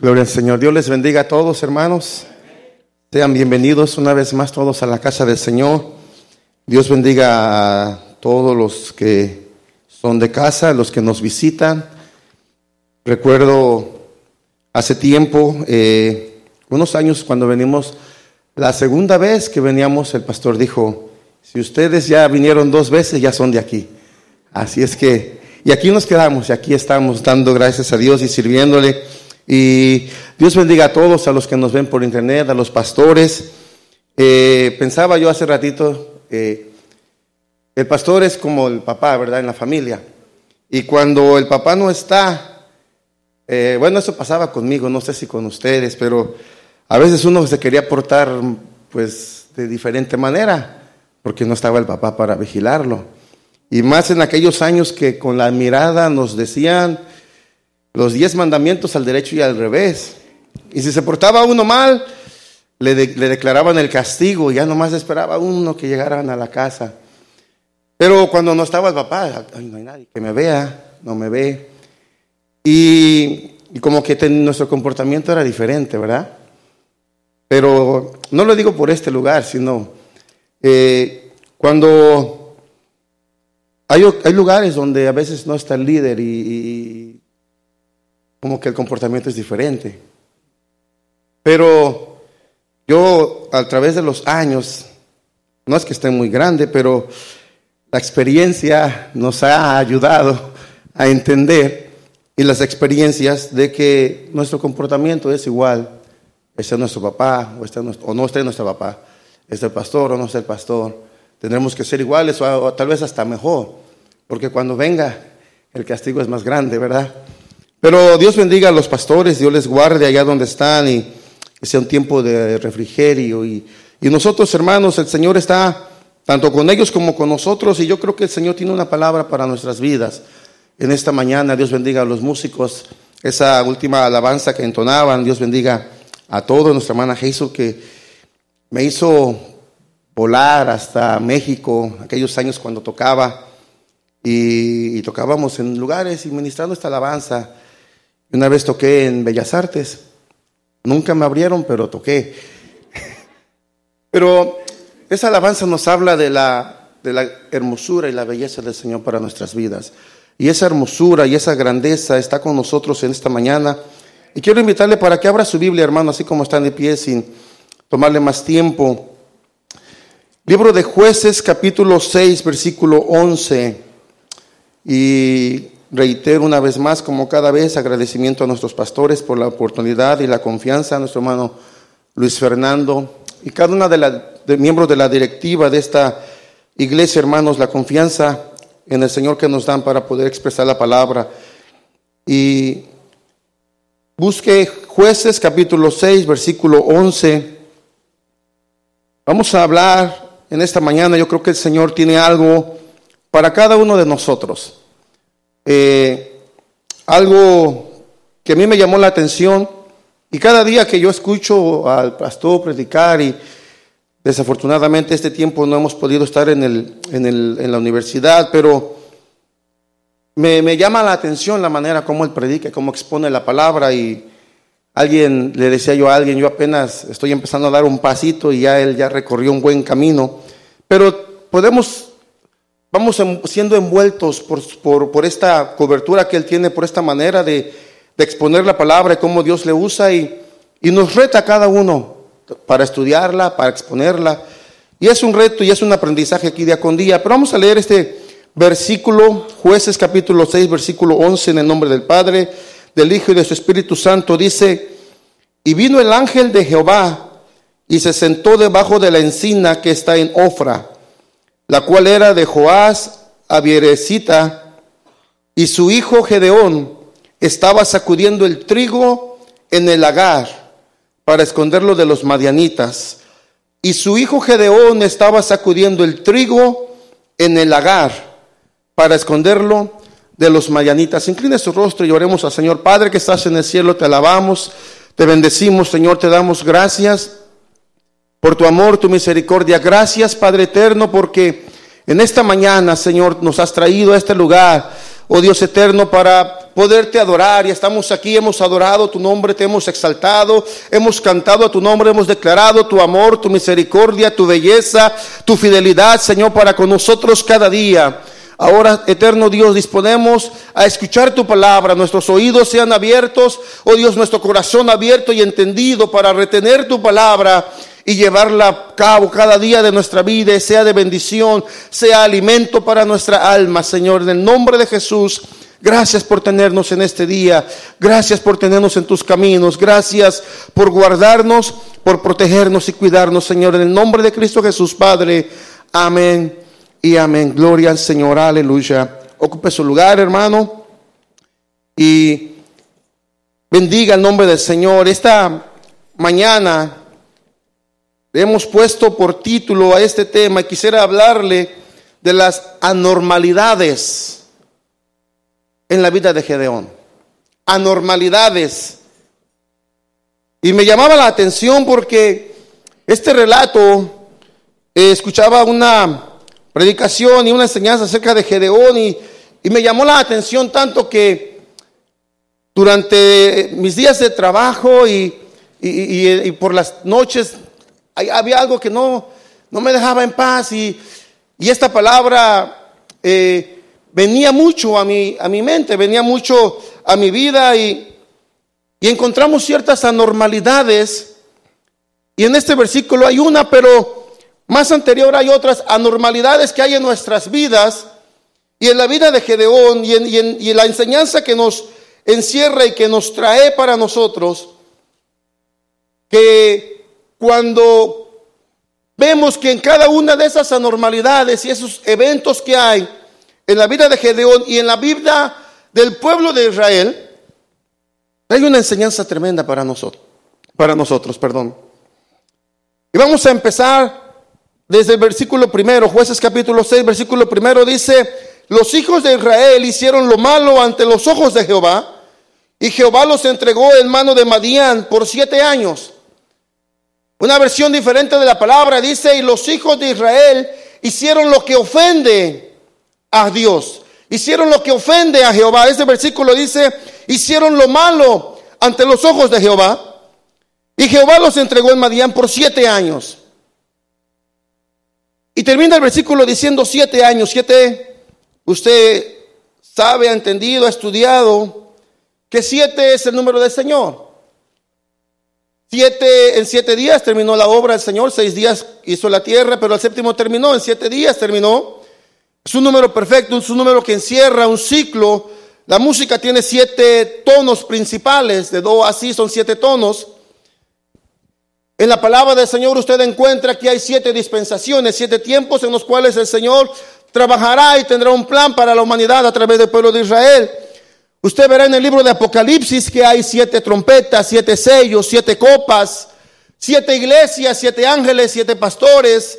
Gloria al Señor. Dios les bendiga a todos, hermanos. Sean bienvenidos una vez más todos a la casa del Señor. Dios bendiga a todos los que son de casa, los que nos visitan. Recuerdo hace tiempo, eh, unos años cuando venimos, la segunda vez que veníamos, el pastor dijo, si ustedes ya vinieron dos veces, ya son de aquí. Así es que, y aquí nos quedamos, y aquí estamos dando gracias a Dios y sirviéndole. Y Dios bendiga a todos, a los que nos ven por internet, a los pastores. Eh, pensaba yo hace ratito, eh, el pastor es como el papá, ¿verdad? En la familia. Y cuando el papá no está, eh, bueno, eso pasaba conmigo, no sé si con ustedes, pero a veces uno se quería portar pues de diferente manera, porque no estaba el papá para vigilarlo. Y más en aquellos años que con la mirada nos decían, los diez mandamientos al derecho y al revés. Y si se portaba uno mal, le, declaraban el castigo, ya nomás esperaba uno que llegaran a la casa. Pero cuando no estaba el papá, no hay nadie que me vea, no me ve. Y, como que nuestro comportamiento era diferente, ¿verdad? Pero no lo digo por este lugar, sino eh, cuando hay, hay, lugares donde a veces no está el líder y como que el comportamiento es diferente. Pero yo a través de los años, no es que esté muy grande, pero la experiencia nos ha ayudado a entender y las experiencias de que nuestro comportamiento es igual, este es nuestro papá o, este o no esté nuestro papá, es el pastor o no es el pastor. Tendremos que ser iguales o tal vez hasta mejor, porque cuando venga el castigo es más grande, ¿verdad? Pero Dios bendiga a los pastores, Dios les guarde allá donde están y que sea un tiempo de refrigerio. Y, y nosotros, hermanos, el Señor está tanto con ellos como con nosotros y yo creo que el Señor tiene una palabra para nuestras vidas. En esta mañana, Dios bendiga a los músicos, esa última alabanza que entonaban, Dios bendiga a todos, nuestra hermana Jesús que me hizo volar hasta México, aquellos años cuando tocaba y, y tocábamos en lugares y ministrando esta alabanza. Una vez toqué en Bellas Artes. Nunca me abrieron, pero toqué. Pero esa alabanza nos habla de la, de la hermosura y la belleza del Señor para nuestras vidas. Y esa hermosura y esa grandeza está con nosotros en esta mañana. Y quiero invitarle para que abra su Biblia, hermano, así como están de pie, sin tomarle más tiempo. Libro de jueces, capítulo 6, versículo 11. Y Reitero una vez más, como cada vez, agradecimiento a nuestros pastores por la oportunidad y la confianza, a nuestro hermano Luis Fernando y cada una de los miembros de la directiva de esta iglesia, hermanos, la confianza en el Señor que nos dan para poder expresar la palabra. Y busque jueces capítulo 6, versículo 11. Vamos a hablar en esta mañana, yo creo que el Señor tiene algo para cada uno de nosotros. Eh, algo que a mí me llamó la atención y cada día que yo escucho al pastor predicar y desafortunadamente este tiempo no hemos podido estar en, el, en, el, en la universidad, pero me, me, llama la atención la manera como él predica, cómo expone la palabra y alguien, le decía yo a alguien, yo apenas estoy empezando a dar un pasito y ya él ya recorrió un buen camino, pero podemos Vamos siendo envueltos por, por, esta cobertura que Él tiene, por esta manera de, de, exponer la palabra y cómo Dios le usa y, y nos reta cada uno para estudiarla, para exponerla. Y es un reto y es un aprendizaje aquí día con día. Pero vamos a leer este versículo, jueces capítulo 6, versículo 11, en el nombre del Padre, del Hijo y de su Espíritu Santo. Dice, y vino el ángel de Jehová y se sentó debajo de la encina que está en Ofra la cual era de Joás Avierecita, y su hijo Gedeón estaba sacudiendo el trigo en el lagar para esconderlo de los madianitas. Y su hijo Gedeón estaba sacudiendo el trigo en el lagar para esconderlo de los madianitas. Incline su rostro y oremos al Señor. Padre que estás en el cielo, te alabamos, te bendecimos, Señor, te damos gracias por tu amor, tu misericordia. Gracias, Padre eterno, porque en esta mañana, Señor, nos has traído a este lugar. oh Dios eterno, para poderte adorar. Y estamos aquí, hemos adorado tu nombre, te hemos exaltado, hemos cantado a tu nombre, hemos declarado tu amor, tu misericordia, tu belleza, tu fidelidad, Señor, para con nosotros cada día. Ahora, eterno Dios, disponemos a escuchar tu palabra. Nuestros oídos sean abiertos, oh Dios, nuestro corazón abierto y entendido para retener tu palabra y llevarla a cabo cada día de nuestra vida, sea de bendición, sea alimento para nuestra alma, Señor. En el nombre de Jesús, gracias por tenernos en este día, gracias por tenernos en tus caminos, gracias por guardarnos, por protegernos y cuidarnos, Señor. En el nombre de Cristo Jesús, Padre. Amén y amén. Gloria al Señor, aleluya. Ocupe su lugar, hermano, y bendiga el nombre del Señor. Esta mañana hemos puesto por título a este tema y quisiera hablarle de las anormalidades en la vida de Gedeón. Anormalidades. Y me llamaba la atención porque este relato eh, escuchaba una predicación y una enseñanza acerca de Gedeón y, me llamó la atención tanto que durante mis días de trabajo y, por las noches había algo que no, no me dejaba en paz y, esta palabra eh, venía mucho a mi, a mi mente, venía mucho a mi vida y, y encontramos ciertas anormalidades. Y en este versículo hay una, pero más anterior hay otras anormalidades que hay en nuestras vidas y en la vida de Gedeón y en, la enseñanza que nos encierra y que nos trae para nosotros, que cuando vemos que en cada una de esas anormalidades y esos eventos que hay en la vida de Gedeón y en la vida del pueblo de Israel, hay una enseñanza tremenda para nosotros, para nosotros, perdón. Y vamos a empezar desde el versículo primero, jueces capítulo 6, versículo primero dice, los hijos de Israel hicieron lo malo ante los ojos de Jehová, y Jehová los entregó en mano de Madián por siete años. Una versión diferente de la palabra dice, y los hijos de Israel hicieron lo que ofende a Dios, hicieron lo que ofende a Jehová. Este versículo dice, hicieron lo malo ante los ojos de Jehová, y Jehová los entregó en Madián por siete años. Y termina el versículo diciendo siete años, siete, usted sabe, ha entendido, ha estudiado, que siete es el número del Señor. Siete, en siete días terminó la obra del Señor, seis días hizo la tierra, pero el séptimo terminó, en siete días terminó. Es un número perfecto, es un número que encierra un ciclo. La música tiene siete tonos principales, de do a si son siete tonos. En la palabra del Señor usted encuentra que hay siete dispensaciones, siete tiempos en los cuales el Señor trabajará y tendrá un plan para la humanidad a través del pueblo de Israel. Usted verá en el libro de Apocalipsis que hay siete trompetas, siete sellos, siete copas, siete iglesias, siete ángeles, siete pastores,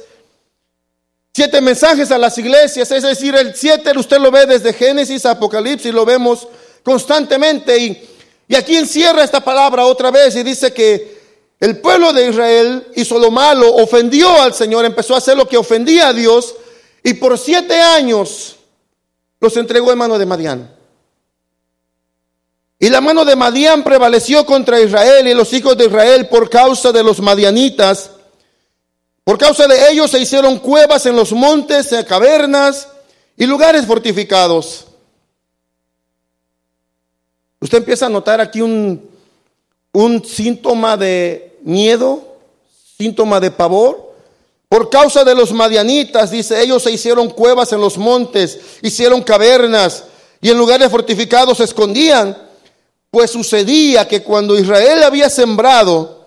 siete mensajes a las iglesias. Es decir, el siete usted lo ve desde Génesis a Apocalipsis, lo vemos constantemente. Y, y aquí encierra esta palabra otra vez y dice que el pueblo de Israel hizo lo malo, ofendió al Señor, empezó a hacer lo que ofendía a Dios y por siete años los entregó en mano de Madián. Y la mano de Madián prevaleció contra Israel y los hijos de Israel por causa de los madianitas. Por causa de ellos se hicieron cuevas en los montes, cavernas y lugares fortificados. Usted empieza a notar aquí un, un síntoma de miedo, síntoma de pavor. Por causa de los madianitas, dice, ellos se hicieron cuevas en los montes, hicieron cavernas y en lugares fortificados se escondían. Pues sucedía que cuando Israel había sembrado,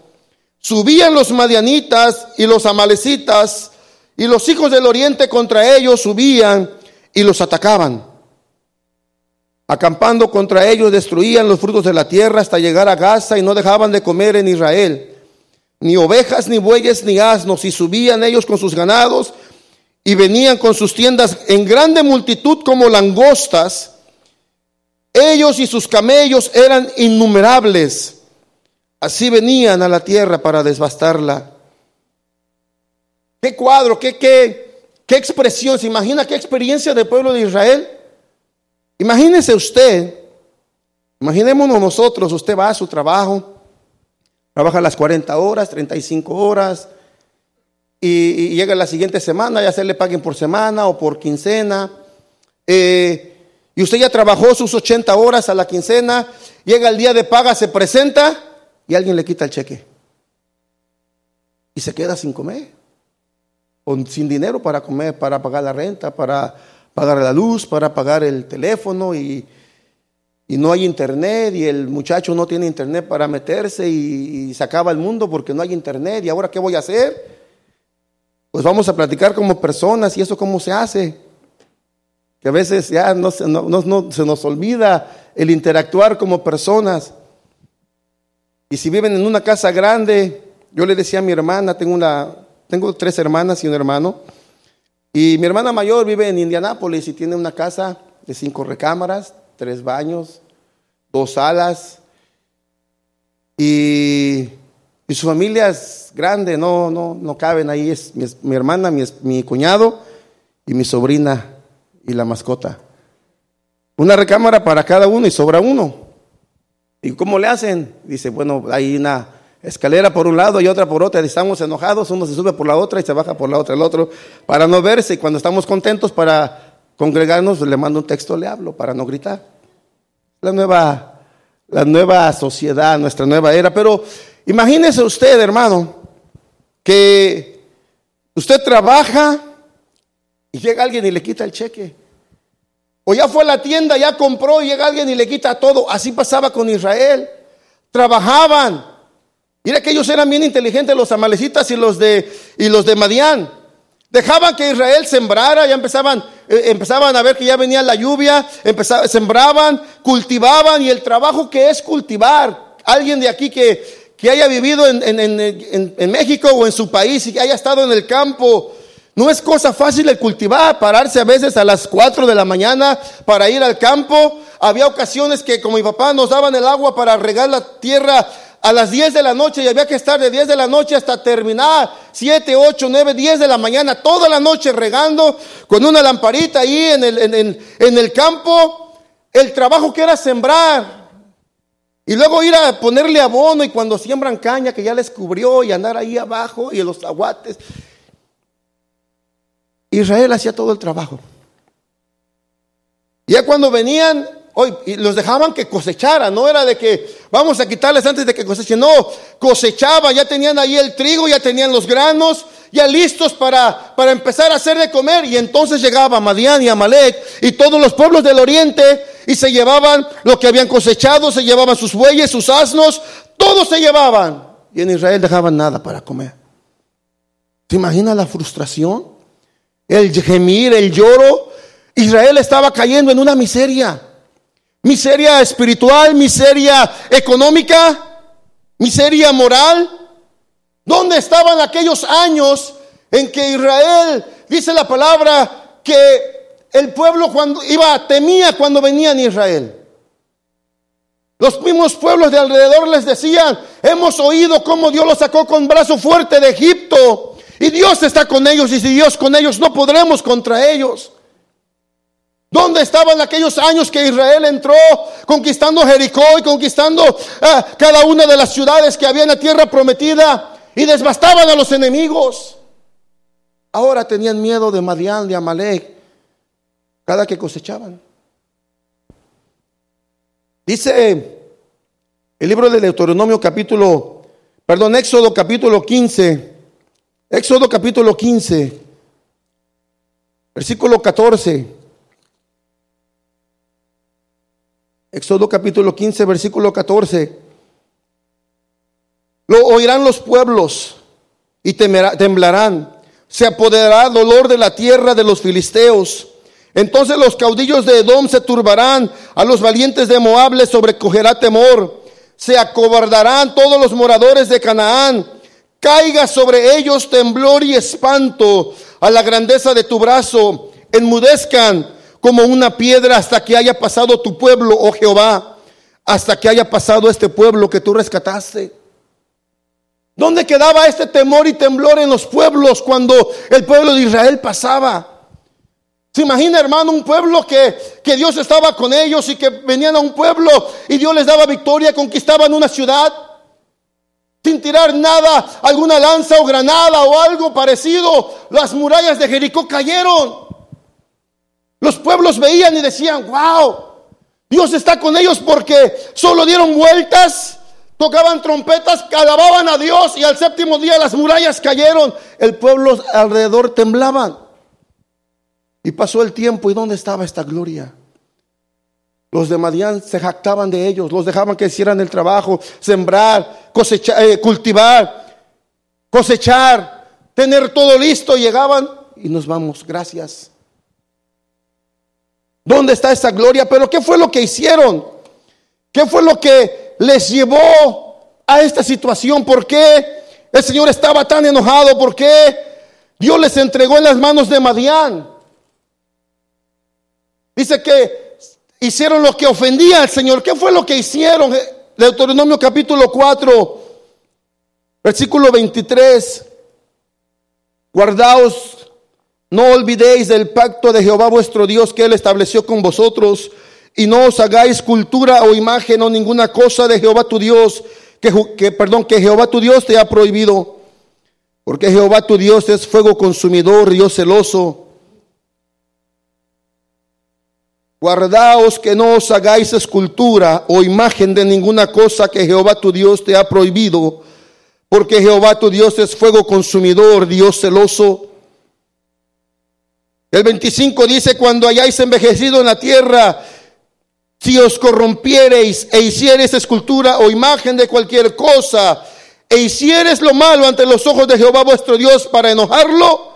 subían los madianitas y los amalecitas y los hijos del oriente contra ellos subían y los atacaban. Acampando contra ellos destruían los frutos de la tierra hasta llegar a Gaza y no dejaban de comer en Israel ni ovejas, ni bueyes, ni asnos, y subían ellos con sus ganados, y venían con sus tiendas en grande multitud como langostas. Ellos y sus camellos eran innumerables. Así venían a la tierra para desbastarla. Qué cuadro, qué, qué, qué expresión. ¿Se imagina qué experiencia del pueblo de Israel? Imagínese usted, imaginémonos nosotros, usted va a su trabajo, trabaja las 40 horas, 35 horas, y, llega la siguiente semana, ya se le paguen por semana o por quincena. Eh, y usted ya trabajó sus 80 horas a la quincena, llega el día de paga, se presenta y alguien le quita el cheque. Y se queda sin comer, o sin dinero para comer, para pagar la renta, para pagar la luz, para pagar el teléfono y, no hay internet y el muchacho no tiene internet para meterse y, y se acaba el mundo porque no hay internet y ahora qué voy a hacer? Pues vamos a platicar como personas y eso cómo se hace. Que a veces ya no, se nos olvida el interactuar como personas. Y si viven en una casa grande, yo le decía a mi hermana, tengo, una, tengo tres hermanas y un hermano, y mi hermana mayor vive en Indianápolis y tiene una casa de cinco recámaras, tres baños, dos salas, y y su familia es grande, no, no, no caben ahí. Es mi, hermana, mi, mi, cuñado y mi sobrina y la mascota. Una recámara para cada uno y sobra uno. ¿Y cómo le hacen? Dice, bueno, hay una escalera por un lado y otra por otra. Estamos enojados, uno se sube por la otra y se baja por la otra, el otro, para no verse. Y cuando estamos contentos para congregarnos, le mando un texto, le hablo para no gritar. La nueva, la nueva sociedad, nuestra nueva era. Pero Imagínese usted, hermano, que usted trabaja y llega alguien y le quita el cheque. O ya fue a la tienda, ya compró y llega alguien y le quita todo. Así pasaba con Israel. Trabajaban. Mira que ellos eran bien inteligentes, los amalecitas y los de, y los de Madián. Dejaban que Israel sembrara, ya empezaban, eh, empezaban a ver que ya venía la lluvia, empezaban, sembraban, cultivaban y el trabajo que es cultivar. Alguien de aquí que, que haya vivido en, México o en su país y que haya estado en el campo. No es cosa fácil el cultivar, pararse a veces a las 4 de la mañana para ir al campo. Había ocasiones que como mi papá nos daban el agua para regar la tierra a las 10 de la noche y había que estar de 10 de la noche hasta terminar 7, 8, 9, 10 de la mañana, toda la noche regando con una lamparita ahí en el, en el campo. El trabajo que era sembrar, y luego ir a ponerle abono y cuando siembran caña que ya les cubrió y andar ahí abajo y en los aguates. Israel hacía todo el trabajo. Ya cuando venían, hoy los dejaban que cosecharan, no era de que vamos a quitarles antes de que cosechen, no, cosechaba, ya tenían ahí el trigo, ya tenían los granos, ya listos para, para empezar a hacer de comer. Y entonces llegaba Madián y Amalek y todos los pueblos del oriente y se llevaban lo que habían cosechado, se llevaban sus bueyes, sus asnos, todos se llevaban. Y en Israel dejaban nada para comer. ¿Te imaginas la frustración? El gemir, el lloro. Israel estaba cayendo en una miseria. Miseria espiritual, miseria económica, miseria moral. ¿Dónde estaban aquellos años en que Israel, dice la palabra, que el pueblo cuando iba, temía cuando venían Israel. Los mismos pueblos de alrededor les decían, hemos oído cómo Dios los sacó con brazo fuerte de Egipto. Y Dios está con ellos y si Dios con ellos no podremos contra ellos. ¿Dónde estaban aquellos años que Israel entró conquistando Jericó y conquistando ah, cada una de las ciudades que había en la tierra prometida y desbastaban a los enemigos? Ahora tenían miedo de Madián, de Amalek cada que cosechaban. Dice el libro de Deuteronomio capítulo, perdón, Éxodo capítulo 15, Éxodo capítulo 15, versículo 14. Éxodo capítulo 15, versículo 14. Lo oirán los pueblos y temblarán. Se apoderará dolor de la tierra de los filisteos entonces los caudillos de Edom se turbarán, a los valientes de Moab les sobrecogerá temor, se acobardarán todos los moradores de Canaán, caiga sobre ellos temblor y espanto a la grandeza de tu brazo, enmudezcan como una piedra hasta que haya pasado tu pueblo, oh Jehová, hasta que haya pasado este pueblo que tú rescataste. ¿Dónde quedaba este temor y temblor en los pueblos cuando el pueblo de Israel pasaba? ¿Se imagina, hermano, un pueblo que, que Dios estaba con ellos y que venían a un pueblo y Dios les daba victoria, conquistaban una ciudad? Sin tirar nada, alguna lanza o granada o algo parecido, las murallas de Jericó cayeron. Los pueblos veían y decían, wow, Dios está con ellos porque solo dieron vueltas, tocaban trompetas, alababan a Dios y al séptimo día las murallas cayeron. El pueblo alrededor temblaban. Y pasó el tiempo y ¿dónde estaba esta gloria? Los de Madián se jactaban de ellos, los dejaban que hicieran el trabajo, sembrar, cosechar, eh, cultivar, cosechar, tener todo listo. Llegaban y nos vamos, gracias. ¿Dónde está esa gloria? Pero ¿qué fue lo que hicieron? ¿Qué fue lo que les llevó a esta situación? ¿Por qué el Señor estaba tan enojado? ¿Por qué Dios les entregó en las manos de Madián? Dice que hicieron lo que ofendía al Señor. ¿Qué fue lo que hicieron? Deuteronomio capítulo 4, versículo 23. Guardaos, no olvidéis del pacto de Jehová vuestro Dios que él estableció con vosotros y no os hagáis cultura o imagen o ninguna cosa de Jehová tu Dios que, que perdón, que Jehová tu Dios te ha prohibido. Porque Jehová tu Dios es fuego consumidor, Dios celoso Guardaos que no os hagáis escultura o imagen de ninguna cosa que Jehová tu Dios te ha prohibido, porque Jehová tu Dios es fuego consumidor, Dios celoso. El 25 dice, cuando hayáis envejecido en la tierra, si os corrompiereis e hiciereis escultura o imagen de cualquier cosa, e hiciereis lo malo ante los ojos de Jehová vuestro Dios para enojarlo,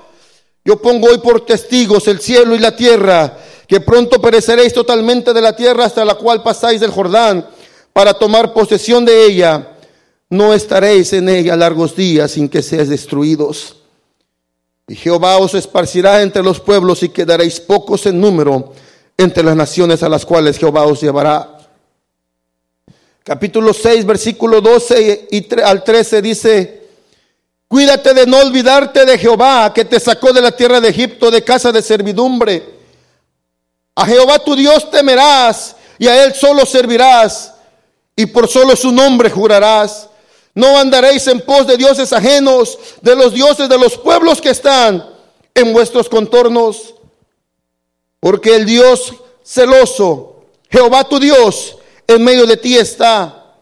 yo pongo hoy por testigos el cielo y la tierra, que pronto pereceréis totalmente de la tierra hasta la cual pasáis del Jordán para tomar posesión de ella. No estaréis en ella largos días sin que seáis destruidos. Y Jehová os esparcirá entre los pueblos y quedaréis pocos en número entre las naciones a las cuales Jehová os llevará. Capítulo 6, versículo 12 y al 13 dice, cuídate de no olvidarte de Jehová que te sacó de la tierra de Egipto de casa de servidumbre a Jehová tu Dios temerás y a Él solo servirás y por solo su nombre jurarás. No andaréis en pos de dioses ajenos, de los dioses de los pueblos que están en vuestros contornos. Porque el Dios celoso, Jehová tu Dios, en medio de ti está,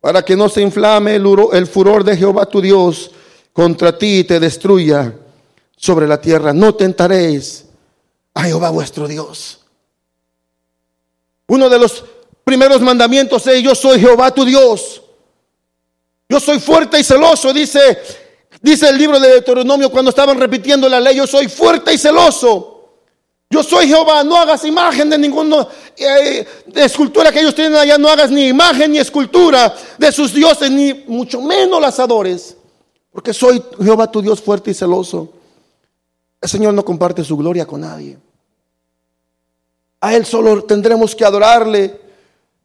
para que no se inflame el, el furor de Jehová tu Dios contra ti y te destruya sobre la tierra. No tentaréis a Jehová vuestro Dios. Uno de los primeros mandamientos es, yo soy Jehová tu Dios. Yo soy fuerte y celoso, dice, dice el libro de Deuteronomio cuando estaban repitiendo la ley, yo soy fuerte y celoso. Yo soy Jehová, no hagas imagen de ninguna eh, escultura que ellos tienen allá, no hagas ni imagen ni escultura de sus dioses, ni mucho menos las adores. Porque soy Jehová tu Dios fuerte y celoso. El Señor no comparte su gloria con nadie. A Él solo tendremos que adorarle.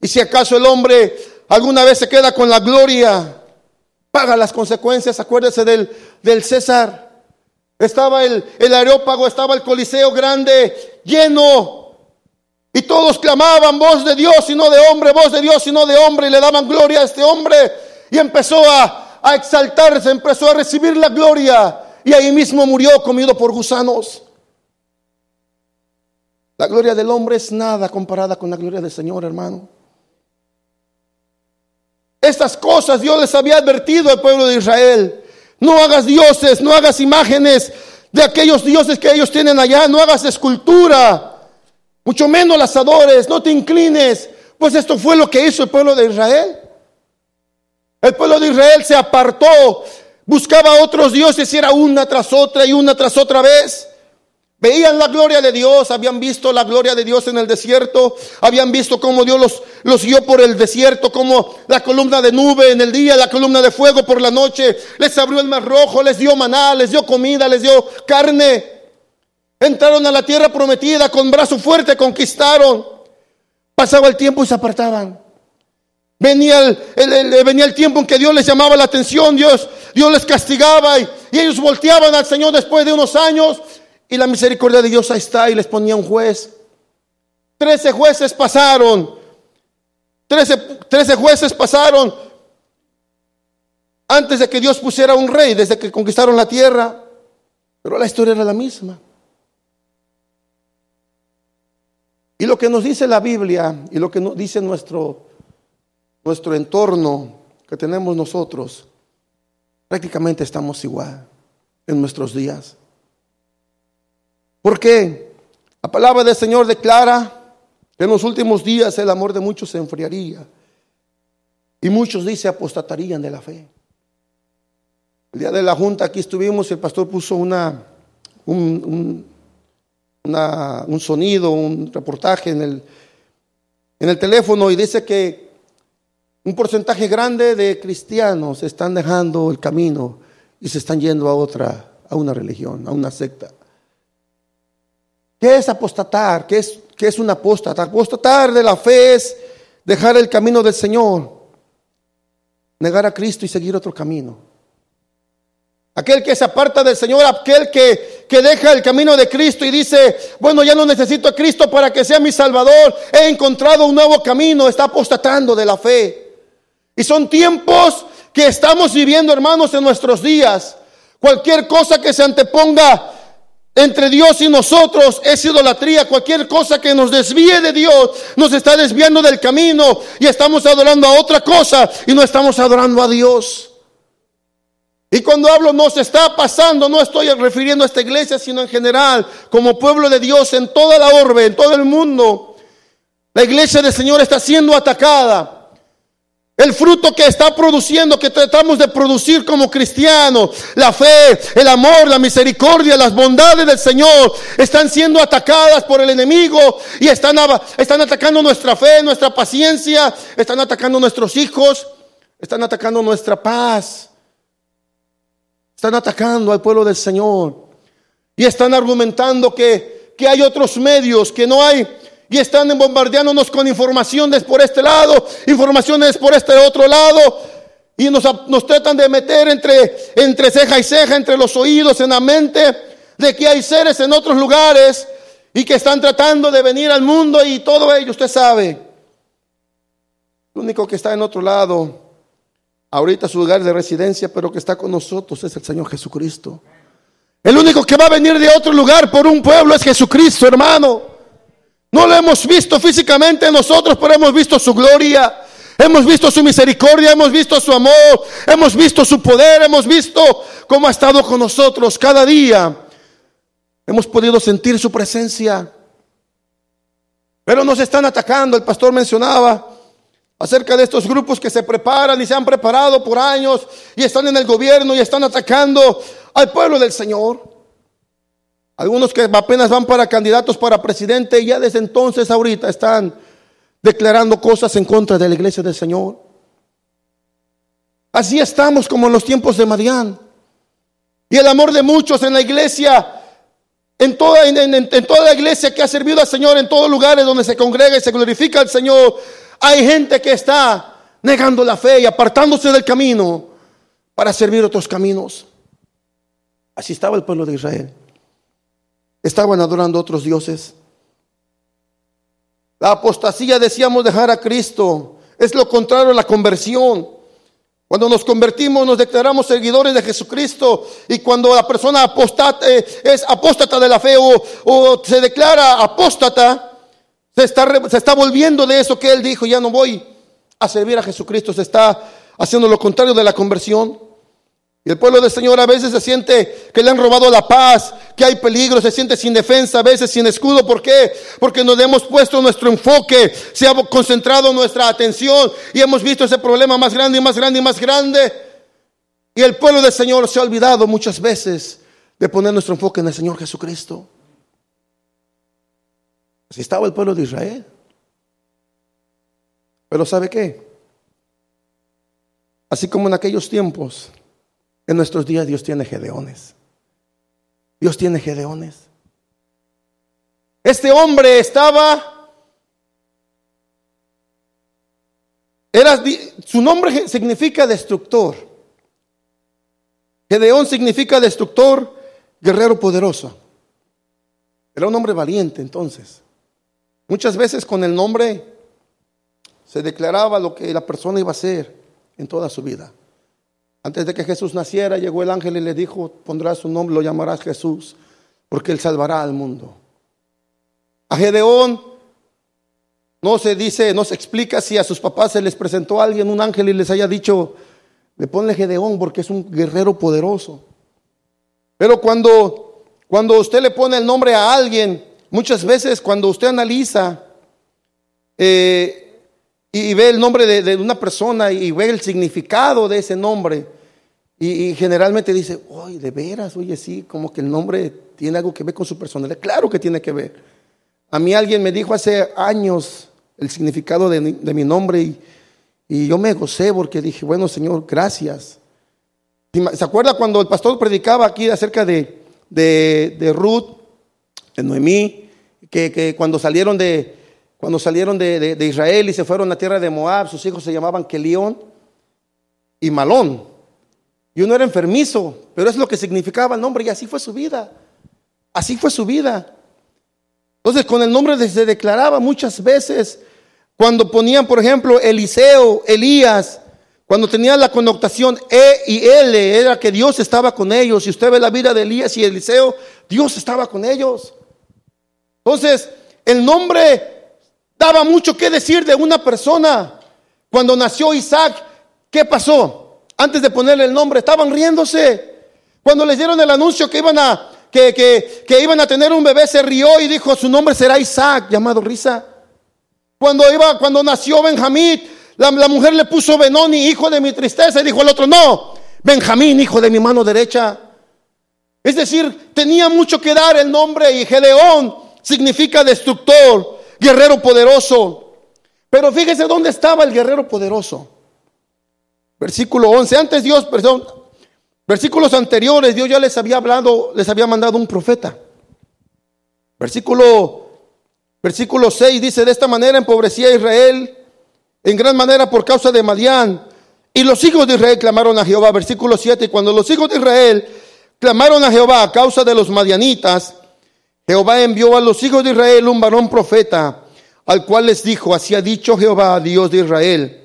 Y si acaso el hombre alguna vez se queda con la gloria, paga las consecuencias. Acuérdese del, del César. Estaba el, el aerópago, estaba el coliseo grande, lleno. Y todos clamaban, voz de Dios y no de hombre, voz de Dios y no de hombre. Y le daban gloria a este hombre. Y empezó a, a exaltarse, empezó a recibir la gloria. Y ahí mismo murió comido por gusanos. La gloria del hombre es nada comparada con la gloria del Señor, hermano. Estas cosas Dios les había advertido al pueblo de Israel. No hagas dioses, no hagas imágenes de aquellos dioses que ellos tienen allá, no hagas escultura, mucho menos las adores, no te inclines, pues esto fue lo que hizo el pueblo de Israel. El pueblo de Israel se apartó, buscaba otros dioses y era una tras otra y una tras otra vez. Veían la gloria de Dios, habían visto la gloria de Dios en el desierto, habían visto cómo Dios los, los guió por el desierto, como la columna de nube en el día, la columna de fuego por la noche, les abrió el mar rojo, les dio maná, les dio comida, les dio carne. Entraron a la tierra prometida con brazo fuerte, conquistaron. Pasaba el tiempo y se apartaban. Venía el, venía el tiempo en que Dios les llamaba la atención, Dios, Dios les castigaba y, y ellos volteaban al Señor después de unos años y la misericordia de Dios ahí está y les ponía un juez. Trece jueces pasaron. Trece, trece jueces pasaron antes de que Dios pusiera un rey, desde que conquistaron la tierra. Pero la historia era la misma. Y lo que nos dice la Biblia y lo que nos dice nuestro, nuestro entorno que tenemos nosotros, prácticamente estamos igual en nuestros días. ¿Por qué? La palabra del Señor declara que en los últimos días el amor de muchos se enfriaría y muchos, dice, apostatarían de la fe. El día de la junta aquí estuvimos, el pastor puso una, un, un sonido, un reportaje en el, en el teléfono y dice que un porcentaje grande de cristianos están dejando el camino y se están yendo a otra, a una religión, a una secta. ¿Qué es apostatar? ¿Qué es, qué es apóstata? Apostatar de la fe es dejar el camino del Señor, negar a Cristo y seguir otro camino. Aquel que se aparta del Señor, aquel que, que deja el camino de Cristo y dice, bueno, ya no necesito a Cristo para que sea mi Salvador, he encontrado un nuevo camino, está apostatando de la fe. Y son tiempos que estamos viviendo, hermanos, en nuestros días. Cualquier cosa que se anteponga entre Dios y nosotros es idolatría. Cualquier cosa que nos desvíe de Dios nos está desviando del camino y estamos adorando a otra cosa y no estamos adorando a Dios. Y cuando hablo nos está pasando, no estoy refiriendo a esta iglesia, sino en general, como pueblo de Dios en toda la orbe, en todo el mundo. La iglesia del Señor está siendo atacada. El fruto que está produciendo, que tratamos de producir como cristianos, la fe, el amor, la misericordia, las bondades del Señor, están siendo atacadas por el enemigo y están, están atacando nuestra fe, nuestra paciencia, están atacando nuestros hijos, están atacando nuestra paz. Están atacando al pueblo del Señor. Y están argumentando que, que hay otros medios, que no hay. Y están bombardeándonos con informaciones por este lado, informaciones por este otro lado. Y nos, tratan de meter entre, entre ceja y ceja, entre los oídos, en la mente, de que hay seres en otros lugares y que están tratando de venir al mundo y todo ello, usted sabe. Lo único que está en otro lado ahorita su lugar de residencia, pero que está con nosotros es el Señor Jesucristo. El único que va a venir de otro lugar por un pueblo es Jesucristo, hermano. No lo hemos visto físicamente nosotros, pero hemos visto su gloria. Hemos visto su misericordia, hemos visto su amor, hemos visto su poder, hemos visto cómo ha estado con nosotros cada día. Hemos podido sentir su presencia. Pero nos están atacando, el pastor mencionaba, acerca de estos grupos que se preparan y se han preparado por años y están en el gobierno y están atacando al pueblo del Señor. Algunos que apenas van para candidatos para presidente y ya desde entonces ahorita están declarando cosas en contra de la iglesia del Señor. Así estamos como en los tiempos de Madián. Y el amor de muchos en la iglesia, en toda, en toda la iglesia que ha servido al Señor, en todos lugares donde se congrega y se glorifica al Señor, hay gente que está negando la fe y apartándose del camino para servir otros caminos. Así estaba el pueblo de Israel. Estaban adorando otros dioses. La apostasía, decíamos, dejar a Cristo. Es lo contrario a la conversión. Cuando nos convertimos, nos declaramos seguidores de Jesucristo. Y cuando la persona apostate, es apóstata de la fe o, o se declara apóstata, se está, se está volviendo de eso que él dijo, ya no voy a servir a Jesucristo, se está haciendo lo contrario de la conversión. Y el pueblo del Señor a veces se siente que le han robado la paz, que hay peligro, se siente sin defensa, a veces sin escudo. ¿Por qué? Porque nos hemos puesto nuestro enfoque, se ha concentrado nuestra atención y hemos visto ese problema más grande y más grande y más grande. Y el pueblo del Señor se ha olvidado muchas veces de poner nuestro enfoque en el Señor Jesucristo. Así estaba el pueblo de Israel. Pero ¿sabe qué? Así como en aquellos tiempos, en nuestros días Dios tiene gedeones. Dios tiene gedeones. Este hombre estaba, era, su nombre significa destructor. Gedeón significa destructor, guerrero poderoso. Era un hombre valiente entonces. Muchas veces con el nombre se declaraba lo que la persona iba a hacer en toda su vida. Antes de que Jesús naciera, llegó el ángel y le dijo, pondrás su nombre, lo llamarás Jesús, porque él salvará al mundo. A Gedeón no se dice, no se explica si a sus papás se les presentó a alguien, un ángel, y les haya dicho, le ponle Gedeón porque es un guerrero poderoso. Pero cuando, cuando usted le pone el nombre a alguien, muchas veces cuando usted analiza eh, y, ve el nombre de, una persona y ve el significado de ese nombre, y, generalmente dice, oye, de veras, oye, sí, como que el nombre tiene algo que ver con su personalidad. Claro que tiene que ver. A mí alguien me dijo hace años el significado de, mi nombre y, y yo me gocé porque dije, bueno, Señor, gracias. ¿Se acuerda cuando el pastor predicaba aquí acerca de, de, Ruth, de Noemí, que, cuando salieron, de, cuando salieron de, Israel y se fueron a la tierra de Moab, sus hijos se llamaban Kelión y Malón. Y uno era enfermizo, pero es lo que significaba el nombre y así fue su vida. Así fue su vida. Entonces con el nombre se declaraba muchas veces, cuando ponían, por ejemplo, Eliseo, Elías, cuando tenía la connotación E y L, era que Dios estaba con ellos. Si usted ve la vida de Elías y Eliseo, Dios estaba con ellos. Entonces, el nombre daba mucho que decir de una persona. Cuando nació Isaac, ¿qué pasó? Antes de ponerle el nombre, estaban riéndose. Cuando les dieron el anuncio que iban a, que, que, iban a tener un bebé, se rió y dijo, su nombre será Isaac, llamado Risa. Cuando, iba, cuando nació Benjamín, la, mujer le puso Benoni, hijo de mi tristeza, y dijo el otro, no, Benjamín, hijo de mi mano derecha. Es decir, tenía mucho que dar el nombre y Gedeón significa destructor, guerrero poderoso. Pero fíjese dónde estaba el guerrero poderoso. Versículo 11. Antes Dios, perdón, versículos anteriores, Dios ya les había hablado, les había mandado un profeta. Versículo, versículo 6 dice, de esta manera empobrecía a Israel en gran manera por causa de Madián. Y los hijos de Israel clamaron a Jehová, versículo 7, y cuando los hijos de Israel clamaron a Jehová a causa de los madianitas, Jehová envió a los hijos de Israel un varón profeta, al cual les dijo, así ha dicho Jehová, Dios de Israel,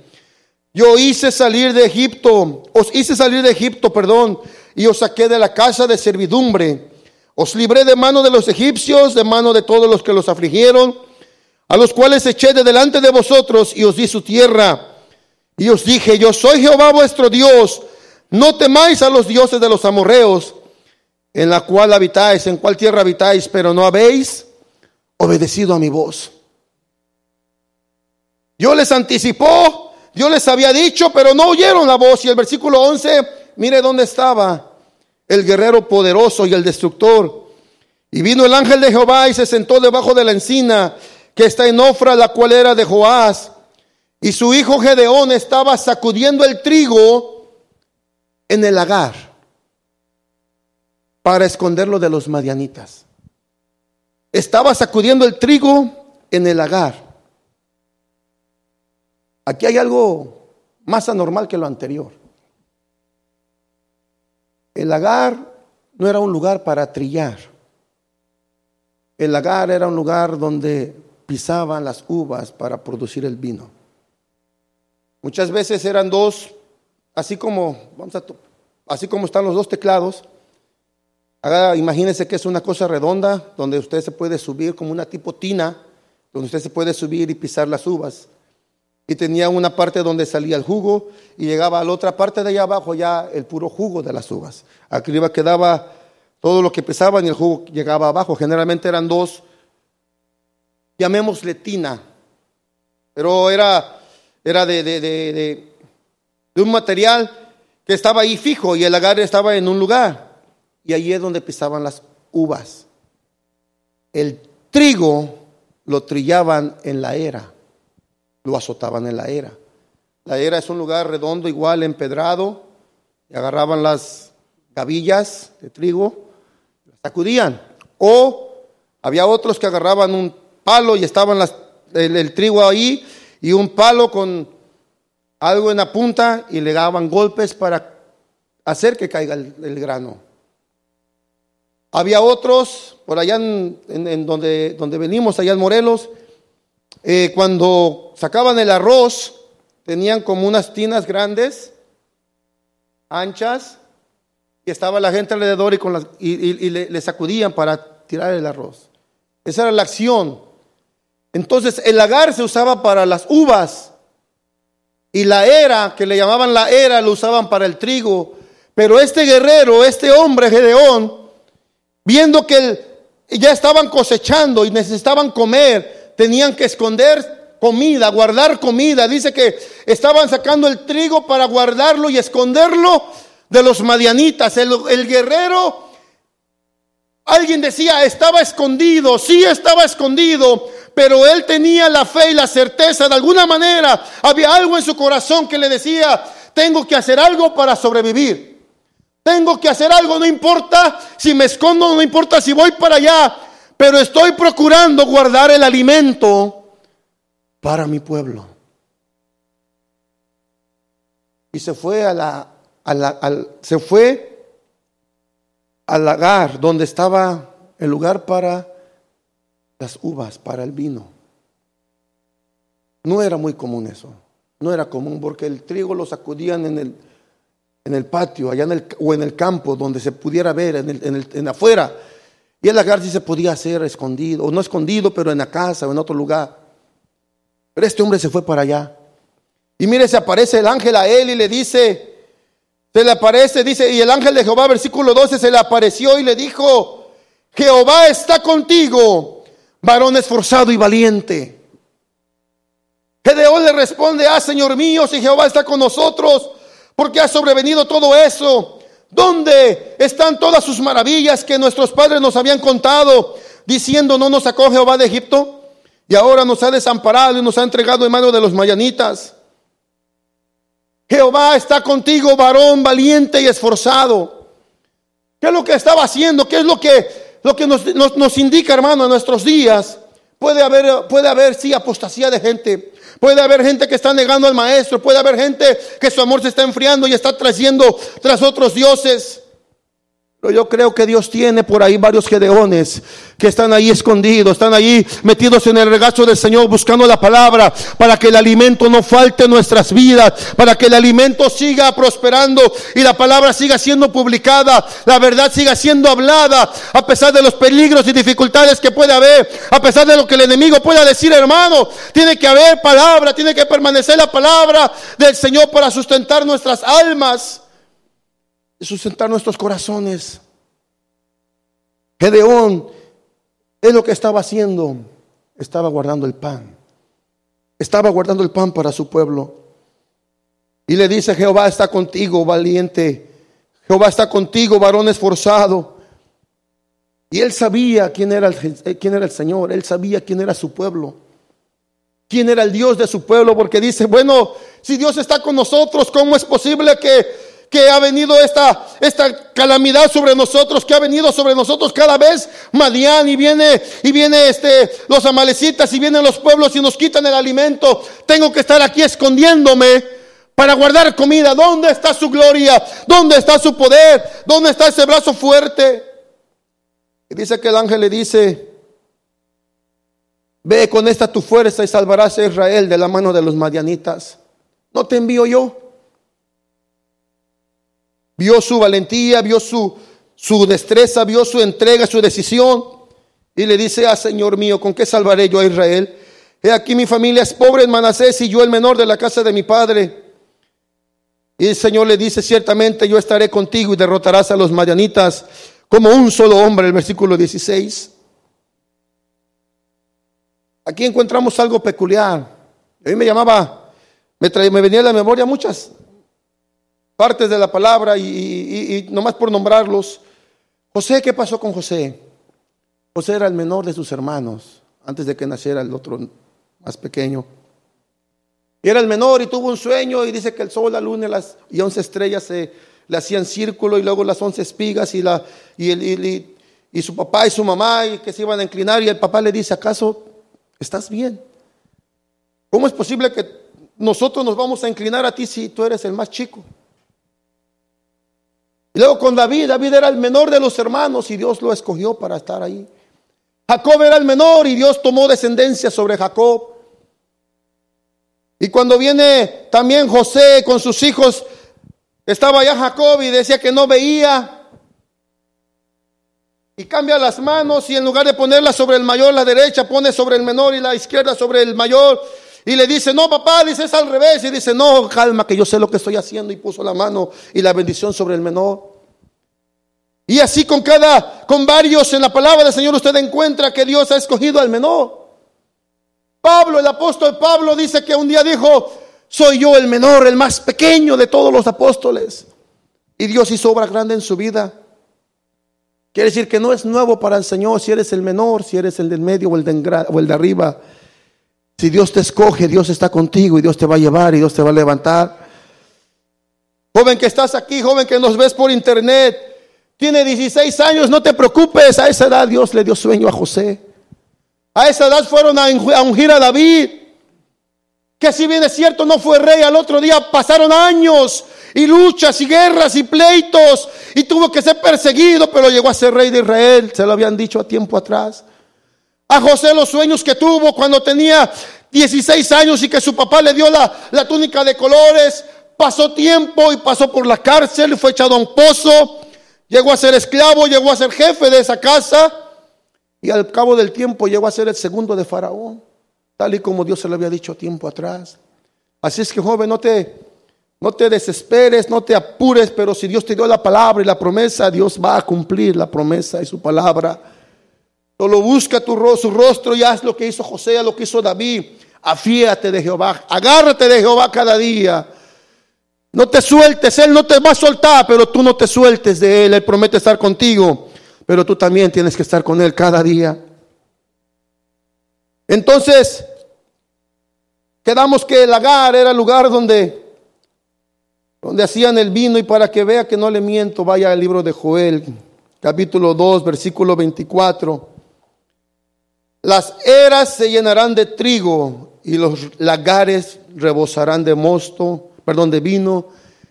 yo hice salir de Egipto, os hice salir de Egipto, perdón, y os saqué de la casa de servidumbre, os libré de mano de los egipcios, de mano de todos los que los afligieron, a los cuales eché de delante de vosotros y os di su tierra. Y os dije, yo soy Jehová vuestro Dios, no temáis a los dioses de los amorreos, en la cual habitáis, en cual tierra habitáis, pero no habéis obedecido a mi voz. Dios les anticipó, Dios les había dicho, pero no oyeron la voz. Y el versículo 11, mire dónde estaba el guerrero poderoso y el destructor. Y vino el ángel de Jehová y se sentó debajo de la encina que está en Ofra, la cual era de Joás, y su hijo Gedeón estaba sacudiendo el trigo en el lagar para esconderlo de los madianitas. Estaba sacudiendo el trigo en el lagar. Aquí hay algo más anormal que lo anterior. El lagar no era un lugar para trillar. El lagar era un lugar donde pisaban las uvas para producir el vino. Muchas veces eran dos, así como, vamos a, así como están los dos teclados. Haga, imagínense que es una cosa redonda donde usted se puede subir como una tipo tina, donde usted se puede subir y pisar las uvas. Y tenía una parte donde salía el jugo y llegaba a la otra parte de allá abajo ya el puro jugo de las uvas. Arriba quedaba todo lo que pesaban y el jugo llegaba abajo. Generalmente eran dos llamémosle tina, pero era, era de, de, de, de, un material que estaba ahí fijo y el lagar estaba en un lugar y allí es donde pisaban las uvas. El trigo lo trillaban en la era, lo azotaban en la era. La era es un lugar redondo, igual empedrado, y agarraban las gavillas de trigo, las sacudían. O había otros que agarraban un palo y estaban las, el, trigo ahí y un palo con algo en la punta y le daban golpes para hacer que caiga el, grano. Había otros, por allá en, donde, donde venimos, allá en Morelos, eh, cuando sacaban el arroz, tenían como unas tinas grandes, anchas, y estaba la gente alrededor y, con las, y, le, sacudían para tirar el arroz. Esa era la acción. Entonces el lagar se usaba para las uvas y la era, que le llamaban la era, lo usaban para el trigo. Pero este guerrero, este hombre, Gedeón, viendo que ya estaban cosechando y necesitaban comer, tenían que esconder comida, guardar comida. Dice que estaban sacando el trigo para guardarlo y esconderlo de los madianitas. El, guerrero, alguien decía, estaba escondido, sí estaba escondido, pero él tenía la fe y la certeza, de alguna manera había algo en su corazón que le decía, tengo que hacer algo para sobrevivir. Tengo que hacer algo, no importa si me escondo, no importa si voy para allá, pero estoy procurando guardar el alimento para mi pueblo. Y se fue a la, se fue al lagar donde estaba el lugar para las uvas, para el vino. No era muy común eso, no era común porque el trigo lo sacudían en el en el patio, allá en el, o en el campo, donde se pudiera ver, en, el, en, el, en afuera. Y el lagar sí se podía hacer escondido, o no escondido, pero en la casa o en otro lugar. Pero este hombre se fue para allá. Y mire, se aparece el ángel a él y le dice, se le aparece, dice, y el ángel de Jehová, versículo 12, se le apareció y le dijo, Jehová está contigo, varón esforzado y valiente. Gedeón le responde, ah, Señor mío, si Jehová está con nosotros, porque ha sobrevenido todo eso. ¿Dónde están todas sus maravillas que nuestros padres nos habían contado, diciendo, no nos sacó Jehová de Egipto? Y ahora nos ha desamparado y nos ha entregado en manos de los mayanitas. Jehová está contigo, varón valiente y esforzado. ¿Qué es lo que estaba haciendo? ¿Qué es lo que, lo que nos, nos indica, hermano, en nuestros días? Puede haber, puede haber, sí, apostasía de gente. Puede haber gente que está negando al maestro. Puede haber gente que su amor se está enfriando y está trayendo tras otros dioses. Pero yo creo que Dios tiene por ahí varios gedeones que están ahí escondidos, están ahí metidos en el regazo del Señor buscando la palabra para que el alimento no falte en nuestras vidas, para que el alimento siga prosperando y la palabra siga siendo publicada, la verdad siga siendo hablada, a pesar de los peligros y dificultades que puede haber, a pesar de lo que el enemigo pueda decir, hermano, tiene que haber palabra, tiene que permanecer la palabra del Señor para sustentar nuestras almas sustentar nuestros corazones. Gedeón es lo que estaba haciendo. Estaba guardando el pan. Estaba guardando el pan para su pueblo. Y le dice, Jehová está contigo, valiente. Jehová está contigo, varón esforzado. Y él sabía quién era, el, quién era el Señor. Él sabía quién era su pueblo. Quién era el Dios de su pueblo. Porque dice, bueno, si Dios está con nosotros, ¿cómo es posible que que ha venido esta, esta calamidad sobre nosotros, que ha venido sobre nosotros cada vez Madián y viene, y viene este, los amalecitas y vienen los pueblos y nos quitan el alimento. Tengo que estar aquí escondiéndome para guardar comida. ¿Dónde está su gloria? ¿Dónde está su poder? ¿Dónde está ese brazo fuerte? Y dice que el ángel le dice, ve con esta tu fuerza y salvarás a Israel de la mano de los madianitas. ¿No te envío yo? Vio su valentía, vio su, su destreza, vio su entrega, su decisión. Y le dice, ah, Señor mío, ¿con qué salvaré yo a Israel? He aquí mi familia es pobre en Manasés y yo el menor de la casa de mi padre. Y el Señor le dice, ciertamente yo estaré contigo y derrotarás a los madianitas como un solo hombre, el versículo 16. Aquí encontramos algo peculiar. A mí me llamaba, me, me venía a la memoria muchas partes de la palabra y, nomás por nombrarlos. José, ¿qué pasó con José? José era el menor de sus hermanos, antes de que naciera el otro más pequeño. era el menor y tuvo un sueño y dice que el sol, la luna y las y once estrellas se le hacían círculo y luego las once espigas y, la, y, el, y su papá y su mamá y que se iban a inclinar y el papá le dice, ¿acaso estás bien? ¿Cómo es posible que nosotros nos vamos a inclinar a ti si tú eres el más chico? Luego con David, David era el menor de los hermanos y Dios lo escogió para estar ahí. Jacob era el menor y Dios tomó descendencia sobre Jacob. Y cuando viene también José con sus hijos, estaba ya Jacob y decía que no veía. Y cambia las manos y en lugar de ponerla sobre el mayor, la derecha pone sobre el menor y la izquierda sobre el mayor. Y le dice, no papá, dice es al revés. Y dice, no, calma, que yo sé lo que estoy haciendo. Y puso la mano y la bendición sobre el menor. Y así con cada, con varios en la palabra del Señor usted encuentra que Dios ha escogido al menor. Pablo, el apóstol Pablo dice que un día dijo, soy yo el menor, el más pequeño de todos los apóstoles. Y Dios hizo obra grande en su vida. Quiere decir que no es nuevo para el Señor si eres el menor, si eres el del medio o el de, o el de arriba. Si Dios te escoge, Dios está contigo y Dios te va a llevar y Dios te va a levantar. Joven que estás aquí, joven que nos ves por internet, tiene 16 años, no te preocupes, a esa edad Dios le dio sueño a José. A esa edad fueron a ungir a David. Que si bien es cierto no fue rey, al otro día pasaron años y luchas y guerras y pleitos y tuvo que ser perseguido, pero llegó a ser rey de Israel, se lo habían dicho a tiempo atrás. A José los sueños que tuvo cuando tenía 16 años y que su papá le dio la, la túnica de colores, pasó tiempo y pasó por la cárcel, fue echado a un pozo, llegó a ser esclavo, llegó a ser jefe de esa casa. Y al cabo del tiempo llegó a ser el segundo de Faraón, tal y como Dios se lo había dicho tiempo atrás. Así es que joven, no te, no te desesperes, no te apures, pero si Dios te dio la palabra y la promesa, Dios va a cumplir la promesa y su palabra. Solo busca tu, su rostro y haz lo que hizo José, lo que hizo David. Afíate de Jehová, agárrate de Jehová cada día. No te sueltes, Él no te va a soltar, pero tú no te sueltes de Él, Él promete estar contigo pero tú también tienes que estar con Él cada día. Entonces, quedamos que el lagar era el lugar donde, donde hacían el vino y para que vea que no le miento, vaya al libro de Joel, capítulo 2, versículo 24. Las eras se llenarán de trigo y los lagares rebosarán de mosto, perdón, de vino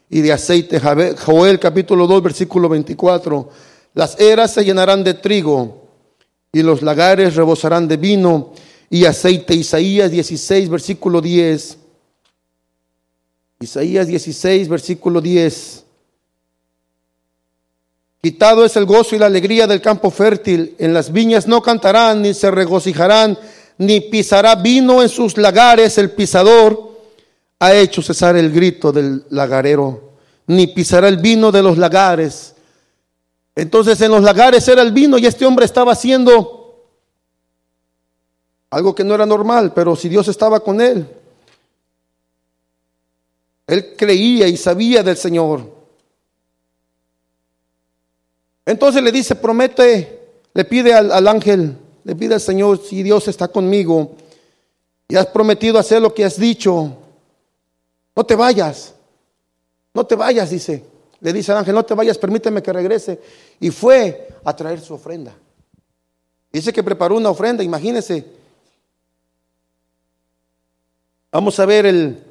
y de aceite. Joel capítulo 2, versículo 24. Las eras se llenarán de trigo y los lagares rebosarán de vino y aceite. Isaías 16, versículo 10. Isaías 16, versículo 10. Quitado es el gozo y la alegría del campo fértil. En las viñas no cantarán, ni se regocijarán, ni pisará vino en sus lagares. El pisador ha hecho cesar el grito del lagarero, ni pisará el vino de los lagares. Entonces en los lagares era el vino y este hombre estaba haciendo algo que no era normal, pero si Dios estaba con él, él creía y sabía del Señor. Entonces le dice, promete, le pide al, al, ángel, le pide al Señor, si Dios está conmigo y has prometido hacer lo que has dicho, no te vayas, no te vayas, dice. Le dice al ángel, no te vayas, permíteme que regrese. Y fue a traer su ofrenda. Dice que preparó una ofrenda, imagínese. Vamos a ver el,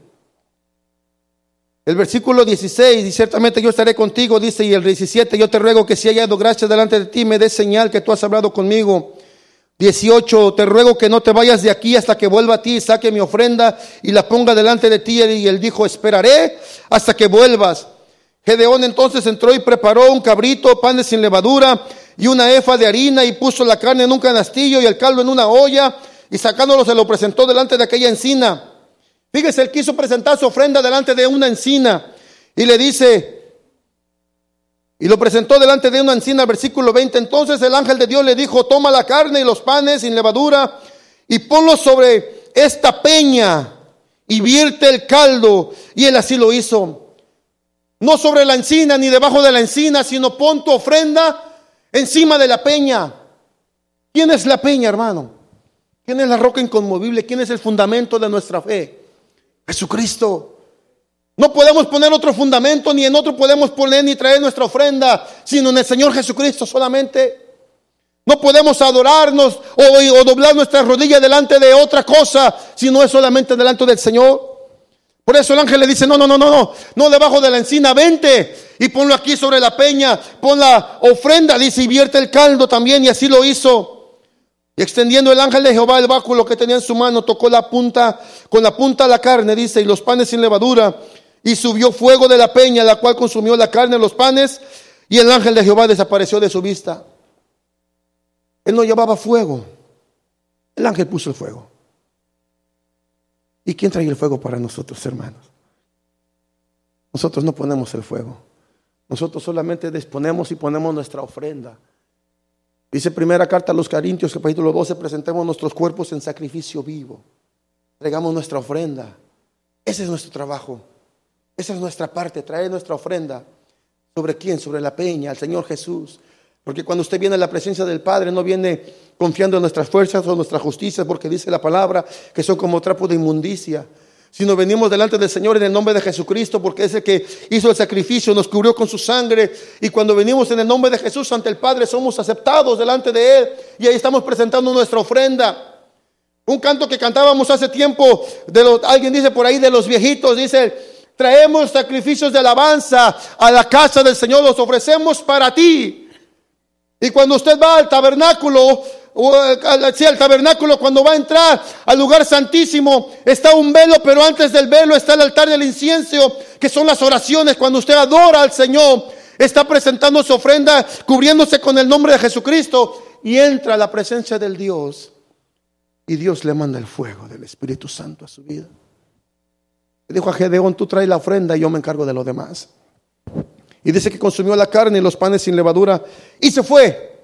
el versículo 16, y ciertamente yo estaré contigo, dice, y el 17, yo te ruego que si hallado gracia delante de ti, me des señal que tú has hablado conmigo. 18, te ruego que no te vayas de aquí hasta que vuelva a ti saque mi ofrenda y la ponga delante de ti. Y él dijo, esperaré hasta que vuelvas. Gedeón entonces entró y preparó un cabrito, panes sin levadura y una efa de harina y puso la carne en un canastillo y el caldo en una olla y sacándolo se lo presentó delante de aquella encina. Fíjese, él quiso presentar su ofrenda delante de una encina y le dice, y lo presentó delante de una encina, versículo 20. Entonces el ángel de Dios le dijo, toma la carne y los panes sin levadura y ponlo sobre esta peña y vierte el caldo. Y él así lo hizo. No sobre la encina ni debajo de la encina, sino pon tu ofrenda encima de la peña. ¿Quién es la peña, hermano? ¿Quién es la roca inconmovible? ¿Quién es el fundamento de nuestra fe? Jesucristo. No podemos poner otro fundamento, ni en otro podemos poner ni traer nuestra ofrenda, sino en el Señor Jesucristo solamente. No podemos adorarnos o, o doblar nuestras rodillas delante de otra cosa, sino es solamente delante del Señor. Por eso el ángel le dice, no, no, no, no, no, no debajo de la encina, vente y ponlo aquí sobre la peña, pon la ofrenda, dice, y vierte el caldo también, y así lo hizo. Y extendiendo el ángel de Jehová el báculo que tenía en su mano, tocó la punta, con la punta la carne, dice, y los panes sin levadura, y subió fuego de la peña, la cual consumió la carne, los panes, y el ángel de Jehová desapareció de su vista. Él no llevaba fuego, el ángel puso el fuego. ¿Y quién trae el fuego para nosotros, hermanos? Nosotros no ponemos el fuego. Nosotros solamente disponemos y ponemos nuestra ofrenda. Dice primera carta a los Corintios, capítulo 12, presentemos nuestros cuerpos en sacrificio vivo. Traigamos nuestra ofrenda. Ese es nuestro trabajo. Esa es nuestra parte, traer nuestra ofrenda. ¿Sobre quién? Sobre la peña, al Señor Jesús. Porque cuando usted viene a la presencia del Padre, no viene confiando en nuestras fuerzas o nuestra justicia, porque dice la palabra que son como trapo de inmundicia. Sino venimos delante del Señor en el nombre de Jesucristo, porque es el que hizo el sacrificio, nos cubrió con su sangre. Y cuando venimos en el nombre de Jesús ante el Padre, somos aceptados delante de Él. Y ahí estamos presentando nuestra ofrenda. Un canto que cantábamos hace tiempo, de alguien dice por ahí de los viejitos, dice, traemos sacrificios de alabanza a la casa del Señor, los ofrecemos para ti. Y cuando usted va al tabernáculo, o sí, al tabernáculo, cuando va a entrar al lugar santísimo, está un velo, pero antes del velo está el altar del incienso, que son las oraciones. Cuando usted adora al Señor, está presentando su ofrenda, cubriéndose con el nombre de Jesucristo, y entra a la presencia del Dios. Y Dios le manda el fuego del Espíritu Santo a su vida. Le dijo a Gedeón, tú traes la ofrenda y yo me encargo de lo demás. Y dice que consumió la carne y los panes sin levadura y se fue.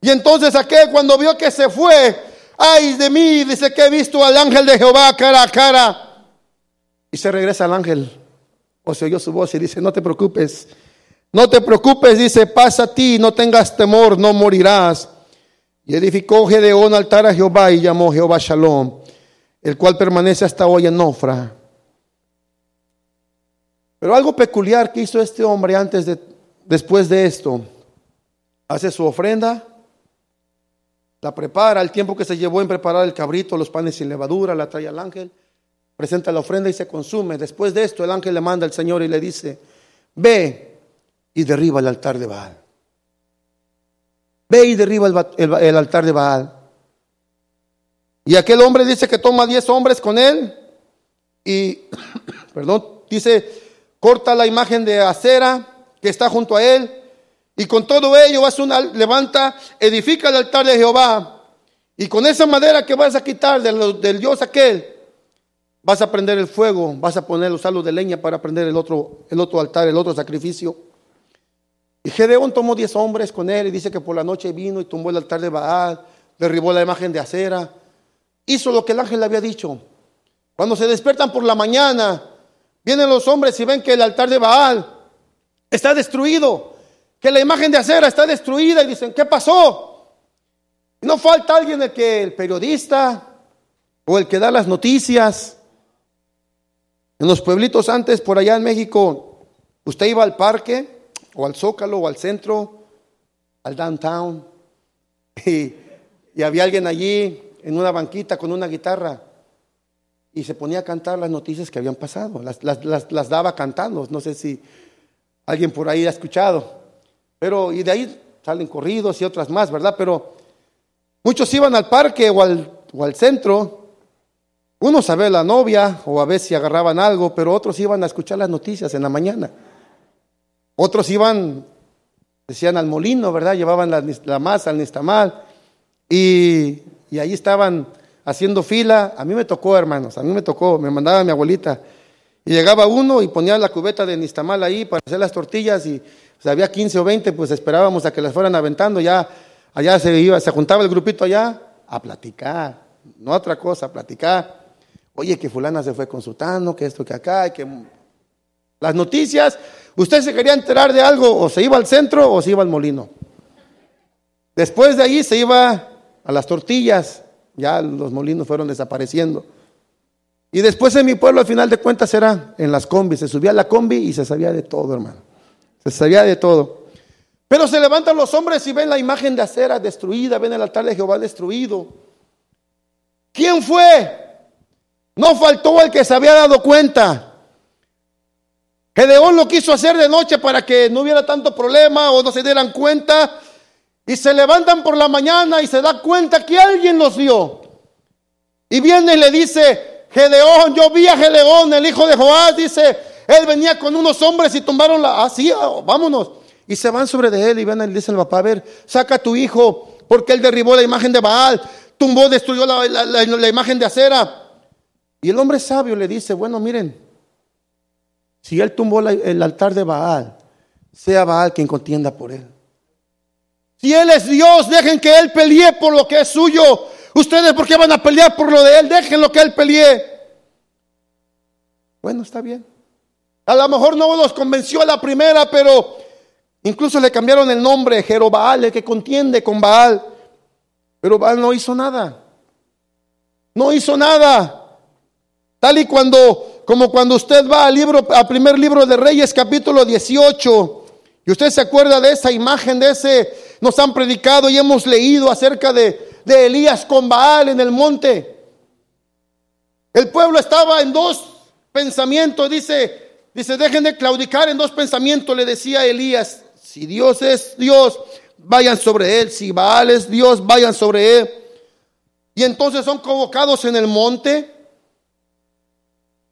Y entonces aquel cuando vio que se fue, ay de mí, dice que he visto al ángel de Jehová cara a cara. Y se regresa al ángel. O se oyó su voz y dice, no te preocupes, no te preocupes, dice, pasa a ti, no tengas temor, no morirás. Y edificó Gedeón altar a Jehová y llamó Jehová Shalom, el cual permanece hasta hoy en Nofra. Pero algo peculiar que hizo este hombre antes de, después de esto, hace su ofrenda, la prepara, el tiempo que se llevó en preparar el cabrito, los panes sin levadura, la trae al ángel, presenta la ofrenda y se consume. Después de esto, el ángel le manda al Señor y le dice, ve y derriba el altar de Baal. Ve y derriba el, el altar de Baal. Y aquel hombre dice que toma diez hombres con él y, perdón, dice, corta la imagen de acera que está junto a él, y con todo ello vas una, levanta, edifica el altar de Jehová, y con esa madera que vas a quitar del, Dios aquel, vas a prender el fuego, vas a poner los salos de leña para prender el otro, el otro altar, el otro sacrificio. Y Gedeón tomó diez hombres con él y dice que por la noche vino y tumbó el altar de Baal, derribó la imagen de acera, hizo lo que el ángel le había dicho. Cuando se despiertan por la mañana, Vienen los hombres y ven que el altar de Baal está destruido, que la imagen de acera está destruida y dicen, ¿qué pasó? no falta alguien el que el periodista o el que da las noticias. En los pueblitos antes, por allá en México, usted iba al parque o al zócalo o al centro, al downtown, y, y había alguien allí en una banquita con una guitarra y se ponía a cantar las noticias que habían pasado, las, daba cantando, no sé si alguien por ahí ha escuchado, pero y de ahí salen corridos y otras más, ¿verdad? Pero muchos iban al parque o al, o al centro, unos a ver la novia o a ver si agarraban algo, pero otros iban a escuchar las noticias en la mañana. Otros iban, decían al molino, ¿verdad? Llevaban la, masa, el nistamal, y, y ahí estaban haciendo fila. A mí me tocó, hermanos, a mí me tocó, me mandaba mi abuelita. Y llegaba uno y ponía la cubeta de nistamal ahí para hacer las tortillas y pues, había 15 o 20, pues esperábamos a que las fueran aventando. Ya allá se iba, se juntaba el grupito allá a platicar, no otra cosa, a platicar. Oye, que fulana se fue consultando, que esto, que acá, que las noticias, usted se quería enterar de algo, o se iba al centro o se iba al molino. Después de ahí se iba a las tortillas, ya los molinos fueron desapareciendo. Y después en mi pueblo, al final de cuentas, era en las combis. Se subía a la combi y se sabía de todo, hermano. Se sabía de todo. Pero se levantan los hombres y ven la imagen de acera destruida, ven el altar de Jehová destruido. ¿Quién fue? No faltó el que se había dado cuenta. Gedeón lo quiso hacer de noche para que no hubiera tanto problema o no se dieran cuenta. Y se levantan por la mañana y se da cuenta que alguien los vio. Y viene y le dice, Gedeón, yo vi a Gedeón, el hijo de Joás, dice, él venía con unos hombres y tumbaron la, así, ah, vámonos. Y se van sobre de él y ven y le dicen al papá, a ver, saca a tu hijo, porque él derribó la imagen de Baal, tumbó, destruyó la, imagen de acera. Y el hombre sabio le dice, bueno, miren, si él tumbó el altar de Baal, sea Baal quien contienda por él. Si él es Dios, dejen que él pelee por lo que es suyo. Ustedes, ¿por qué van a pelear por lo de él? Dejen lo que él pelee. Bueno, está bien. A lo mejor no los convenció a la primera, pero incluso le cambiaron el nombre, Jerobaal, el que contiende con Baal. Pero Baal no hizo nada. No hizo nada. Tal y cuando, como cuando usted va al libro, al primer libro de Reyes, capítulo 18, y usted se acuerda de esa imagen, de ese, nos han predicado y hemos leído acerca de, de Elías con Baal en el monte. El pueblo estaba en dos pensamientos, dice, Dice, dejen de claudicar en dos pensamientos, le decía Elías. Si Dios es Dios, vayan sobre él. Si Baal es Dios, vayan sobre él. Y entonces son convocados en el monte.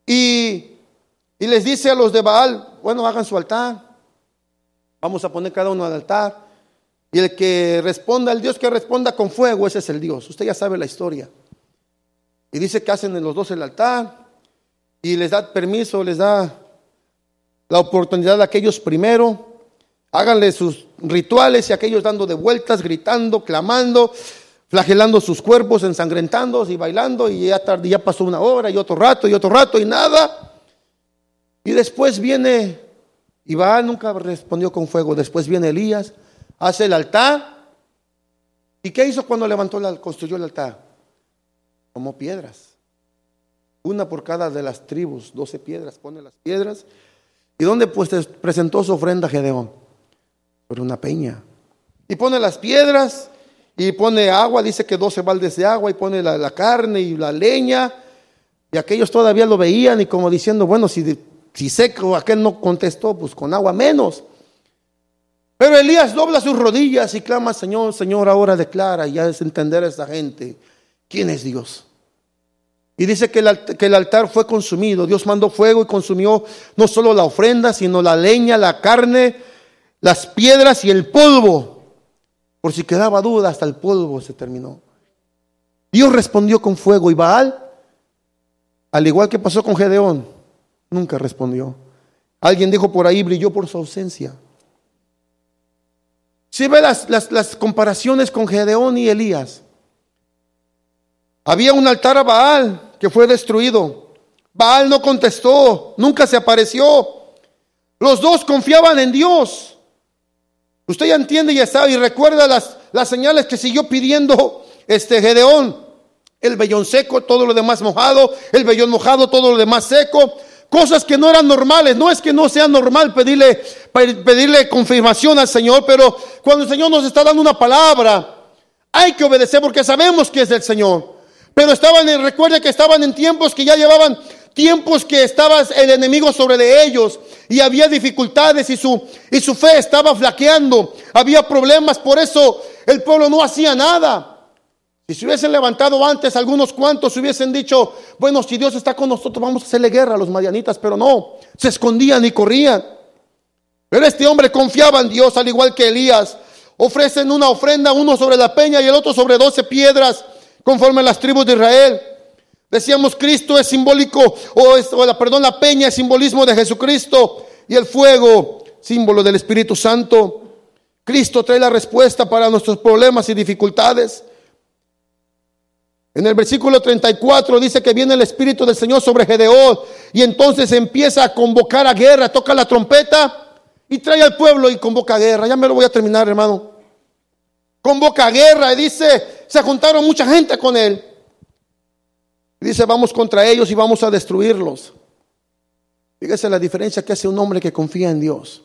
Y, y les dice a los de Baal, bueno, hagan su altar. Vamos a poner cada uno al altar. Y el que responda, el Dios que responda con fuego, ese es el Dios. Usted ya sabe la historia. Y dice que hacen los dos el altar. Y les da permiso, les da la oportunidad a aquellos primero, háganle sus rituales y aquellos dando de vueltas, gritando, clamando, flagelando sus cuerpos, ensangrentándose y bailando, y ya, tarde, ya pasó una hora y otro rato y otro rato y nada. Y después viene, va, nunca respondió con fuego, después viene Elías, hace el altar. ¿Y qué hizo cuando levantó, la, construyó el altar? Tomó piedras, una por cada de las tribus, doce piedras, pone las piedras ¿Y dónde pues presentó su ofrenda Gedeón? Por una peña. Y pone las piedras y pone agua, dice que 12 baldes de agua y pone la, carne y la leña. Y aquellos todavía lo veían y como diciendo, bueno, si, si seco aquel no contestó, pues con agua menos. Pero Elías dobla sus rodillas y clama, Señor, Señor, ahora declara, y ya es entender a esta gente, ¿quién es Dios? Y dice que el, altar fue consumido. Dios mandó fuego y consumió no solo la ofrenda, sino la leña, la carne, las piedras y el polvo. Por si quedaba duda, hasta el polvo se terminó. Dios respondió con fuego y Baal, al igual que pasó con Gedeón, nunca respondió. Alguien dijo por ahí, brilló por su ausencia. Si ve las, las comparaciones con Gedeón y Elías, había un altar a Baal que fue destruido. Baal no contestó, nunca se apareció. Los dos confiaban en Dios. Usted ya entiende y sabe y recuerda las, las señales que siguió pidiendo este Gedeón. El vellón seco, todo lo demás mojado, el vellón mojado, todo lo demás seco. Cosas que no eran normales. No es que no sea normal pedirle, pedirle confirmación al Señor, pero cuando el Señor nos está dando una palabra, hay que obedecer porque sabemos que es del Señor. Pero estaban, en, recuerde que estaban en tiempos que ya llevaban tiempos que estaba el enemigo sobre de ellos y había dificultades y su, y su fe estaba flaqueando, había problemas, por eso el pueblo no hacía nada. Si se hubiesen levantado antes, algunos cuantos hubiesen dicho, bueno, si Dios está con nosotros, vamos a hacerle guerra a los madianitas, pero no, se escondían y corrían. Pero este hombre confiaba en Dios, al igual que Elías. Ofrecen una ofrenda, uno sobre la peña y el otro sobre doce piedras conforme a las tribus de Israel. Decíamos, Cristo es simbólico, o, es, la, perdón, la peña es simbolismo de Jesucristo y el fuego, símbolo del Espíritu Santo. Cristo trae la respuesta para nuestros problemas y dificultades. En el versículo 34 dice que viene el Espíritu del Señor sobre Gedeón y entonces empieza a convocar a guerra, toca la trompeta y trae al pueblo y convoca a guerra. Ya me lo voy a terminar, hermano. Convoca a guerra y dice, se juntaron mucha gente con él. dice, vamos contra ellos y vamos a destruirlos. Fíjese la diferencia que hace un hombre que confía en Dios.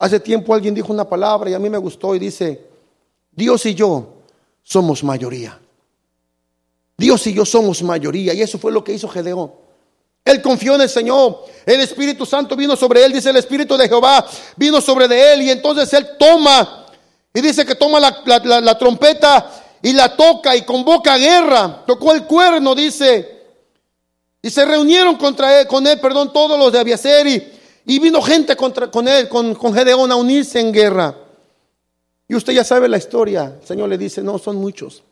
Hace tiempo alguien dijo una palabra y a mí me gustó y dice, Dios y yo somos mayoría. Dios y yo somos mayoría. Y eso fue lo que hizo Gedeón. Él confió en el Señor. El Espíritu Santo vino sobre él. Dice el Espíritu de Jehová vino sobre de él. Y entonces él toma. Y dice que toma la, trompeta y la toca y convoca guerra. Tocó el cuerno, dice. Y se reunieron contra él, con él, perdón, todos los de Abiaser y, vino gente contra, con él, con, con Gedeón a unirse en guerra. Y usted ya sabe la historia. El Señor le dice, no, son muchos.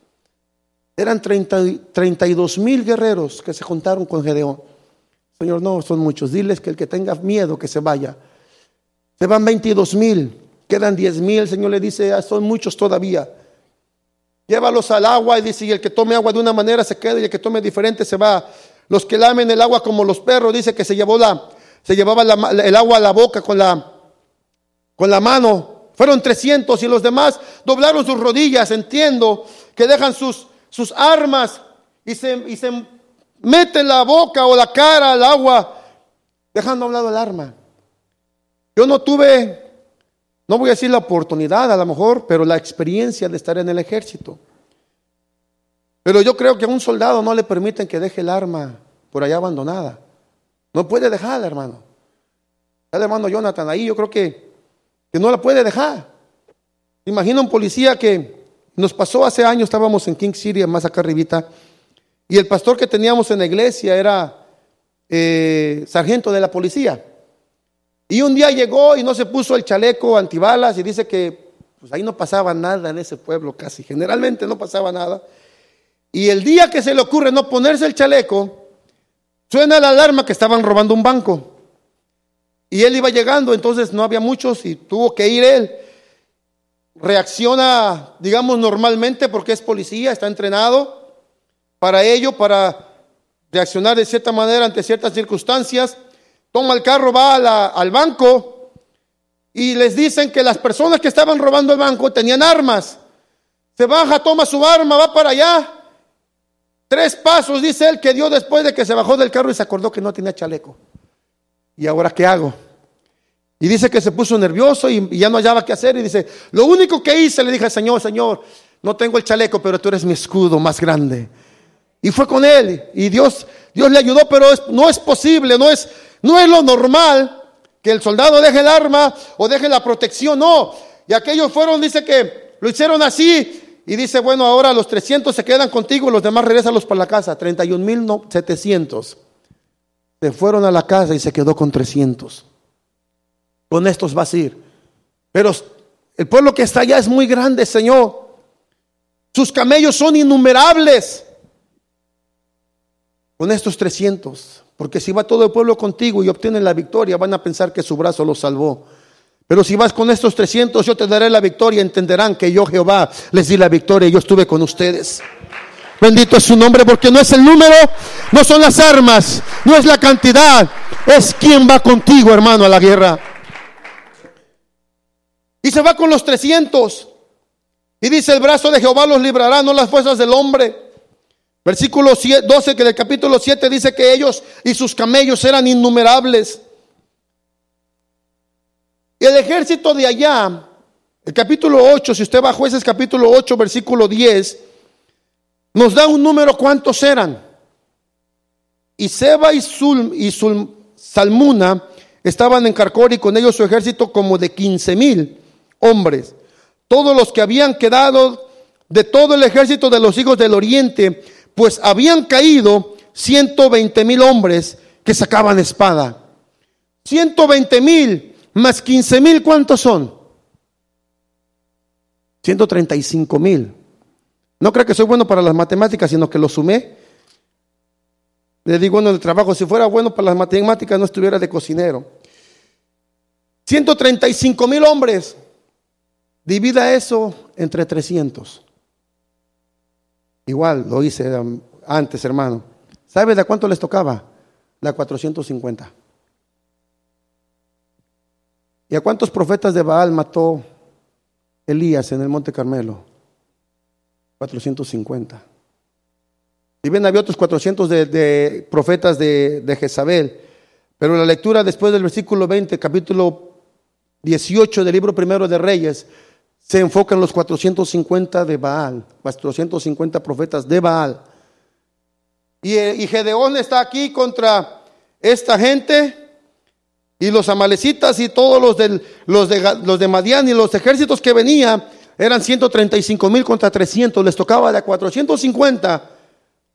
Eran 30, 32 mil guerreros que se juntaron con Gedeón. Señor, no, son muchos. Diles que el que tenga miedo que se vaya. Se van 22 mil, quedan 10 mil. El Señor le dice, ah, son muchos todavía. Llévalos al agua y dice, y el que tome agua de una manera se queda y el que tome diferente se va. Los que lamen el agua como los perros, dice que se llevó la, se llevaba el agua a la boca con la, con la mano. Fueron 300 y los demás doblaron sus rodillas. Entiendo que dejan sus, sus armas y se, y se meten la boca o la cara al agua, dejando a un lado el arma. Yo no tuve, no voy a decir la oportunidad a lo mejor, pero la experiencia de estar en el ejército. Pero yo creo que a un soldado no le permiten que deje el arma por allá abandonada. No puede dejarla, hermano. El hermano Jonathan ahí, yo creo que, que no la puede dejar. Imagina un policía que nos pasó hace años, estábamos en King City, más acá arribita, y el pastor que teníamos en la iglesia era eh, sargento de la policía. Y un día llegó y no se puso el chaleco antibalas y dice que pues ahí no pasaba nada en ese pueblo casi, generalmente no pasaba nada. Y el día que se le ocurre no ponerse el chaleco, suena la alarma que estaban robando un banco. Y él iba llegando, entonces no había muchos y tuvo que ir él. Reacciona, digamos, normalmente porque es policía, está entrenado para ello, para reaccionar de cierta manera ante ciertas circunstancias. Toma el carro, va al banco y les dicen que las personas que estaban robando el banco tenían armas. Se baja, toma su arma, va para allá Tres pasos, dice él, que dio después de que se bajó del carro y se acordó que no tenía chaleco. ¿Y ahora qué hago? Y dice que se puso nervioso y, ya no hallaba qué hacer. Y dice, lo único que hice, le dije al Señor, Señor, no tengo el chaleco, pero tú eres mi escudo más grande. Y fue con él. Y Dios, Dios le ayudó, pero no es posible, no es, no es lo normal que el soldado deje el arma o deje la protección, no. Y aquellos fueron, dice que lo hicieron así y dice, bueno, ahora los 300 se quedan contigo, los demás regresalos para la casa. 31.700 se fueron a la casa y se quedó con 300. Con estos vas a ir. Pero el pueblo que está allá es muy grande, Señor. Sus camellos son innumerables. Con estos 300. Porque si va todo el pueblo contigo y obtienen la victoria, van a pensar que su brazo los salvó. Pero si vas con estos 300, yo te daré la victoria. Entenderán que yo, Jehová, les di la victoria y yo estuve con ustedes. Bendito es su nombre porque no es el número, no son las armas, no es la cantidad, es quien va contigo, hermano, a la guerra. Y se va con los 300. Y dice, el brazo de Jehová los librará, no las fuerzas del hombre. Versículo 12 que del capítulo 7 dice que ellos y sus camellos eran innumerables. Y el ejército de allá, el capítulo 8, si usted va a jueces capítulo 8, versículo 10, nos da un número cuántos eran. Y Seba y, Sul, y Salmuna estaban en Carcor y con ellos su ejército como de 15 mil hombres. Todos los que habían quedado de todo el ejército de los hijos del oriente, pues habían caído 120 mil hombres que sacaban espada. 120 mil más 15 mil, ¿cuántos son? 135 mil. No creo que soy bueno para las matemáticas, sino que lo sumé. Le digo en el trabajo, si fuera bueno para las matemáticas no estuviera de cocinero. 135 mil hombres. Divida eso entre 300. Igual lo hice antes, hermano. ¿Sabe de cuánto les tocaba? La 450. ¿Y a cuántos profetas de Baal mató Elías en el Monte Carmelo? 450. Y bien, había otros 400 de, profetas de, de, Jezabel. Pero la lectura después del versículo 20, capítulo 18 del libro primero de Reyes, se enfoca en los 450 de Baal, 450 profetas de Baal. Y, y Gedeón está aquí contra esta gente y los amalecitas y todos los, del, los, de, los de Madián y los ejércitos que venían eran 135 mil contra 300. Les tocaba de 450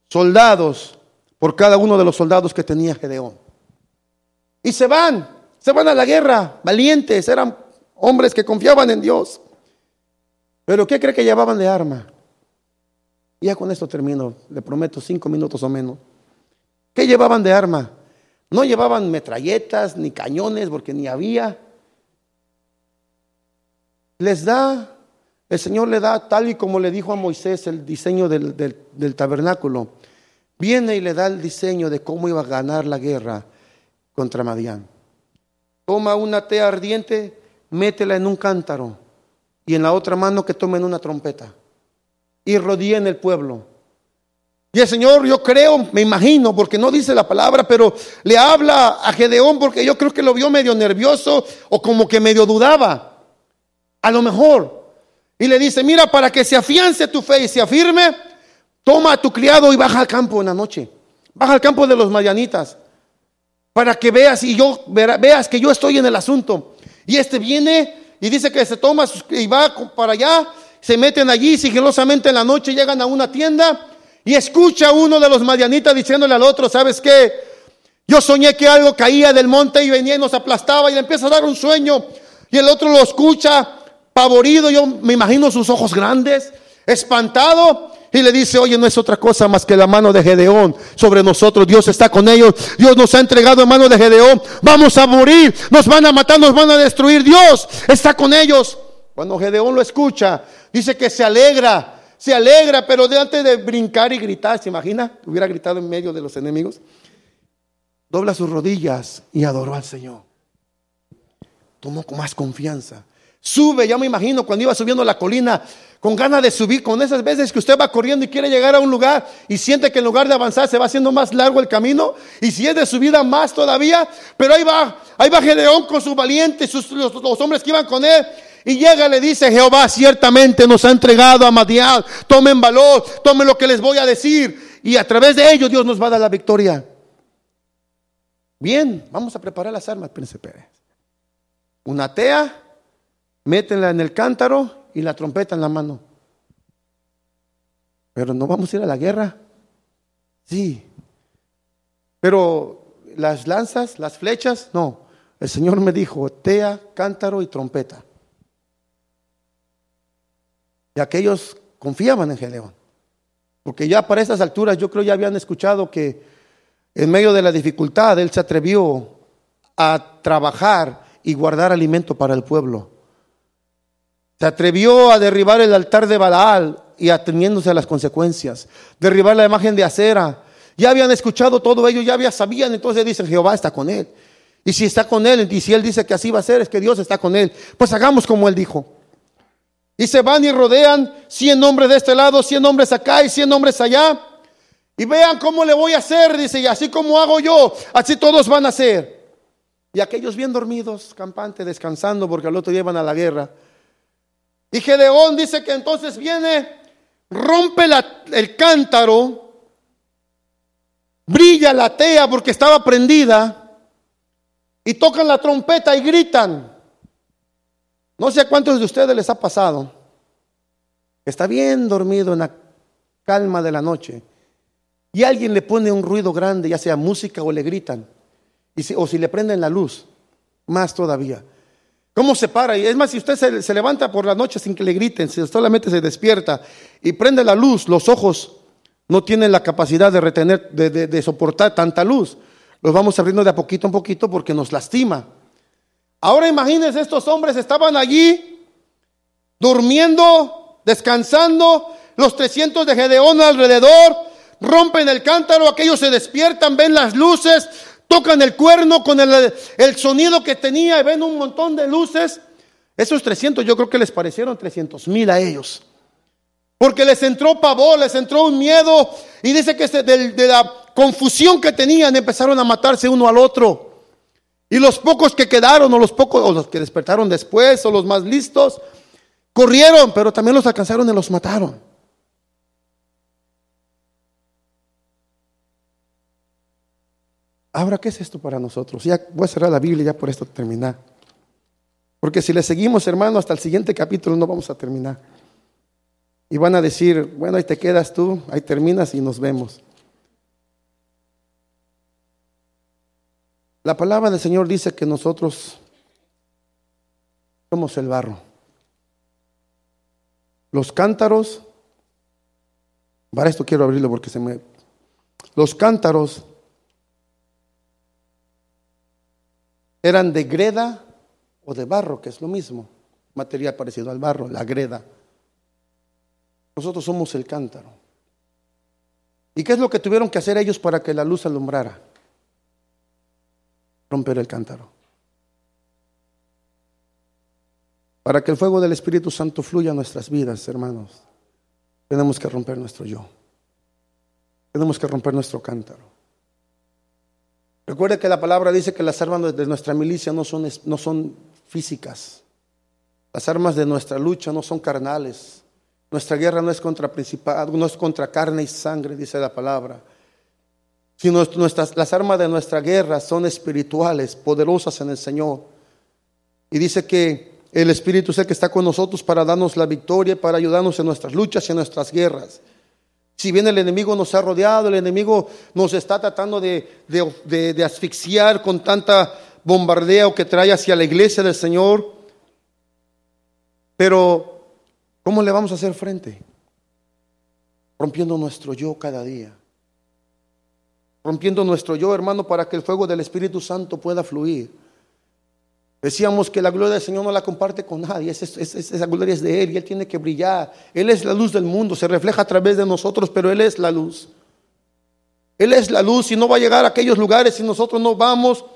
soldados por cada uno de los soldados que tenía Gedeón. Y se van, se van a la guerra, valientes, eran hombres que confiaban en Dios. Pero ¿qué cree que llevaban de arma? Ya con esto termino, le prometo cinco minutos o menos. ¿Qué llevaban de arma? No llevaban metralletas ni cañones porque ni había. Les da, el Señor le da tal y como le dijo a Moisés el diseño del, del tabernáculo. Viene y le da el diseño de cómo iba a ganar la guerra contra Madián. Toma una tea ardiente, métela en un cántaro y en la otra mano que tomen una trompeta y rodeen el pueblo. Y el Señor, yo creo, me imagino, porque no dice la palabra, pero le habla a Gedeón porque yo creo que lo vio medio nervioso o como que medio dudaba. A lo mejor. Y le dice, mira, para que se afiance tu fe y se afirme, toma a tu criado y baja al campo en la noche. Baja al campo de los mayanitas. Para que veas y yo veas que yo estoy en el asunto. Y este viene y dice que se toma y va para allá, se meten allí sigilosamente en la noche, llegan a una tienda y escucha uno de los madianitas diciéndole al otro, ¿sabes qué? Yo soñé que algo caía del monte y venía y nos aplastaba y le empieza a dar un sueño. Y el otro lo escucha, pavorido, yo me imagino sus ojos grandes, espantado. Y le dice, oye, no es otra cosa más que la mano de Gedeón sobre nosotros. Dios está con ellos. Dios nos ha entregado en mano de Gedeón. Vamos a morir. Nos van a matar, nos van a destruir. Dios está con ellos. Cuando Gedeón lo escucha, dice que se alegra se alegra, pero de antes de brincar y gritar, ¿se imagina? Hubiera gritado en medio de los enemigos. Dobla sus rodillas y adoró al Señor. Tomó más confianza. Sube, ya me imagino cuando iba subiendo la colina, con ganas de subir, con esas veces que usted va corriendo y quiere llegar a un lugar y siente que en lugar de avanzar se va haciendo más largo el camino, y si es de subida más todavía, pero ahí va, ahí va Gedeón con sus valientes, sus, los, hombres que iban con él, y llega, le dice, Jehová ciertamente nos ha entregado a Madián. Tomen valor, tomen lo que les voy a decir. Y a través de ello Dios nos va a dar la victoria. Bien, vamos a preparar las armas, Príncipe. Una tea, métenla en el cántaro y la trompeta en la mano. Pero no vamos a ir a la guerra. Sí. Pero las lanzas, las flechas, no. El Señor me dijo, tea, cántaro y trompeta. Y aquellos confiaban en Gedeón. Porque ya para esas alturas yo creo ya habían escuchado que en medio de la dificultad él se atrevió a trabajar y guardar alimento para el pueblo. Se atrevió a derribar el altar de Baal y ateniéndose a las consecuencias. Derribar la imagen de acera. Ya habían escuchado todo ello, ya había sabían, entonces dicen Jehová está con él. Y si está con él, y si él dice que así va a ser, es que Dios está con él. Pues hagamos como él dijo. Y se van y rodean 100 hombres de este lado, 100 hombres acá y 100 hombres allá. Y vean cómo le voy a hacer, dice, y así como hago yo, así todos van a hacer. Y aquellos bien dormidos, campantes, descansando porque al otro día van a la guerra. Y Gedeón dice que entonces viene, rompe el cántaro, brilla la tea porque estaba prendida, y tocan la trompeta y gritan. No sé a cuántos de ustedes les ha pasado. Está bien dormido en la calma de la noche y alguien le pone un ruido grande, ya sea música o le gritan, o si le prenden la luz, más todavía. ¿Cómo se para? Y es más, si usted se, levanta por la noche sin que le griten, si solamente se despierta y prende la luz, los ojos no tienen la capacidad de retener, de, soportar tanta luz. Los vamos abriendo de a poquito en poquito porque nos lastima. Ahora imagínense, estos hombres estaban allí durmiendo, descansando, los 300 de Gedeón alrededor, rompen el cántaro, aquellos se despiertan, ven las luces, tocan el cuerno con el, el sonido que tenía y ven un montón de luces. Esos 300 yo creo que les parecieron 300 mil a ellos. Porque les entró pavor, les entró un miedo y dice que de, de la confusión que tenían empezaron a matarse uno al otro. Y los pocos que quedaron, o los pocos, o los que despertaron después, o los más listos, corrieron, pero también los alcanzaron y los mataron. Ahora, ¿qué es esto para nosotros? Ya voy a cerrar la Biblia ya por esto terminar. Porque si le seguimos, hermano, hasta el siguiente capítulo no vamos a terminar. Y van a decir, bueno, ahí te quedas tú, ahí terminas y nos vemos. La palabra del Señor dice que nosotros somos el barro. Los cántaros, para esto quiero abrirlo porque se me... Los cántaros eran de greda o de barro, que es lo mismo, material parecido al barro, la greda. Nosotros somos el cántaro. ¿Y qué es lo que tuvieron que hacer ellos para que la luz alumbrara? Romper el cántaro. Para que el fuego del Espíritu Santo fluya a nuestras vidas, hermanos, tenemos que romper nuestro yo. Tenemos que romper nuestro cántaro. Recuerde que la palabra dice que las armas de nuestra milicia no son, no son físicas. Las armas de nuestra lucha no son carnales. Nuestra guerra no es contra principado, no es contra carne y sangre, dice la palabra. Sino nuestras, las armas de nuestra guerra son espirituales, poderosas en el Señor. Y dice que el Espíritu es el que está con nosotros para darnos la victoria, para ayudarnos en nuestras luchas y en nuestras guerras. Si bien el enemigo nos ha rodeado, el enemigo nos está tratando de, de asfixiar con tanta bombardeo que trae hacia la iglesia del Señor. Pero, ¿cómo le vamos a hacer frente? Rompiendo nuestro yo cada día. Rompiendo nuestro yo, hermano, para que el fuego del Espíritu Santo pueda fluir. Decíamos que la gloria del Señor no la comparte con nadie, esa, gloria es de Él y Él tiene que brillar. Él es la luz del mundo, se refleja a través de nosotros, pero Él es la luz. Él es la luz y no va a llegar a aquellos lugares si nosotros no vamos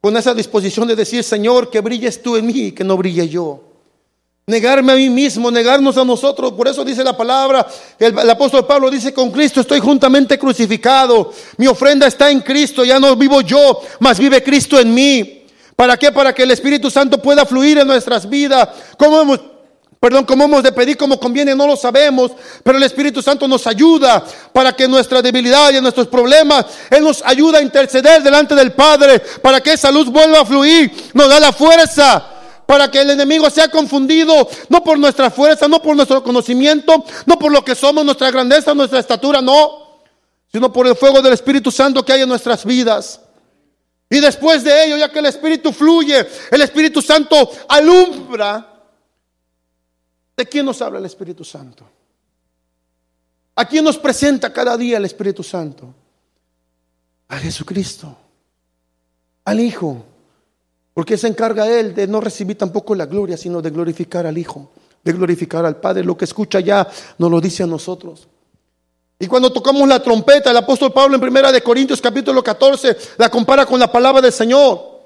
con esa disposición de decir, Señor, que brilles tú en mí y que no brille yo. Negarme a mí mismo, negarnos a nosotros. Por eso dice la palabra, el, el, apóstol Pablo dice, con Cristo estoy juntamente crucificado. Mi ofrenda está en Cristo, ya no vivo yo, mas vive Cristo en mí. ¿Para qué? Para que el Espíritu Santo pueda fluir en nuestras vidas. ¿Cómo hemos, Perdón, cómo hemos de pedir como conviene, no lo sabemos, pero el Espíritu Santo nos ayuda para que nuestra debilidad y nuestros problemas, Él nos ayuda a interceder delante del Padre, para que esa luz vuelva a fluir, nos da la fuerza para que el enemigo sea confundido, no por nuestra fuerza, no por nuestro conocimiento, no por lo que somos, nuestra grandeza, nuestra estatura, no, sino por el fuego del Espíritu Santo que hay en nuestras vidas. Y después de ello, ya que el Espíritu fluye, el Espíritu Santo alumbra ¿De quién nos habla el Espíritu Santo? ¿A quién nos presenta cada día el Espíritu Santo? A Jesucristo, al Hijo. Porque se encarga Él de no recibir tampoco la gloria, sino de glorificar al Hijo, de glorificar al Padre. Lo que escucha ya nos lo dice a nosotros. Y cuando tocamos la trompeta, el apóstol Pablo en primera de Corintios capítulo 14 la compara con la palabra del Señor.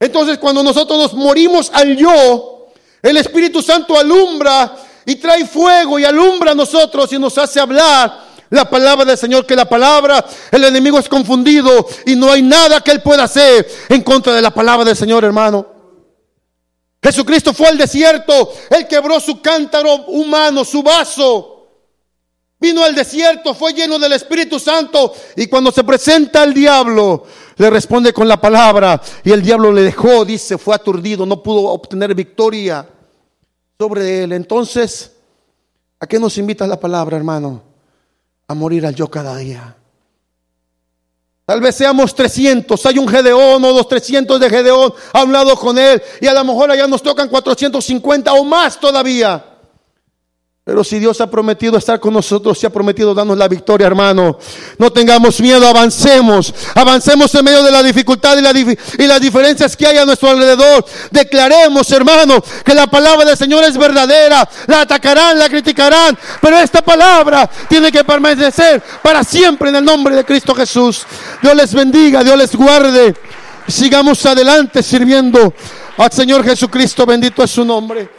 Entonces cuando nosotros nos morimos al yo, el Espíritu Santo alumbra y trae fuego y alumbra a nosotros y nos hace hablar la palabra del Señor, que la palabra, el enemigo es confundido y no hay nada que él pueda hacer en contra de la palabra del Señor, hermano. Jesucristo fue al desierto, él quebró su cántaro humano, su vaso. Vino al desierto, fue lleno del Espíritu Santo y cuando se presenta al diablo, le responde con la palabra y el diablo le dejó, dice, fue aturdido, no pudo obtener victoria sobre él. Entonces, ¿a qué nos invita la palabra, hermano? A morir al yo cada día. Tal vez seamos 300, hay un Gedeón o dos 300 de Gedeón, ha hablado con él y a lo mejor allá nos tocan 450 o más todavía. Pero si Dios ha prometido estar con nosotros, si ha prometido darnos la victoria, hermano, no tengamos miedo, avancemos. Avancemos en medio de la dificultad y, las diferencias que hay a nuestro alrededor. Declaremos, hermano, que la palabra del Señor es verdadera. La atacarán, la criticarán, pero esta palabra tiene que permanecer para siempre en el nombre de Cristo Jesús. Dios les bendiga, Dios les guarde. Sigamos adelante sirviendo al Señor Jesucristo. Bendito es su nombre.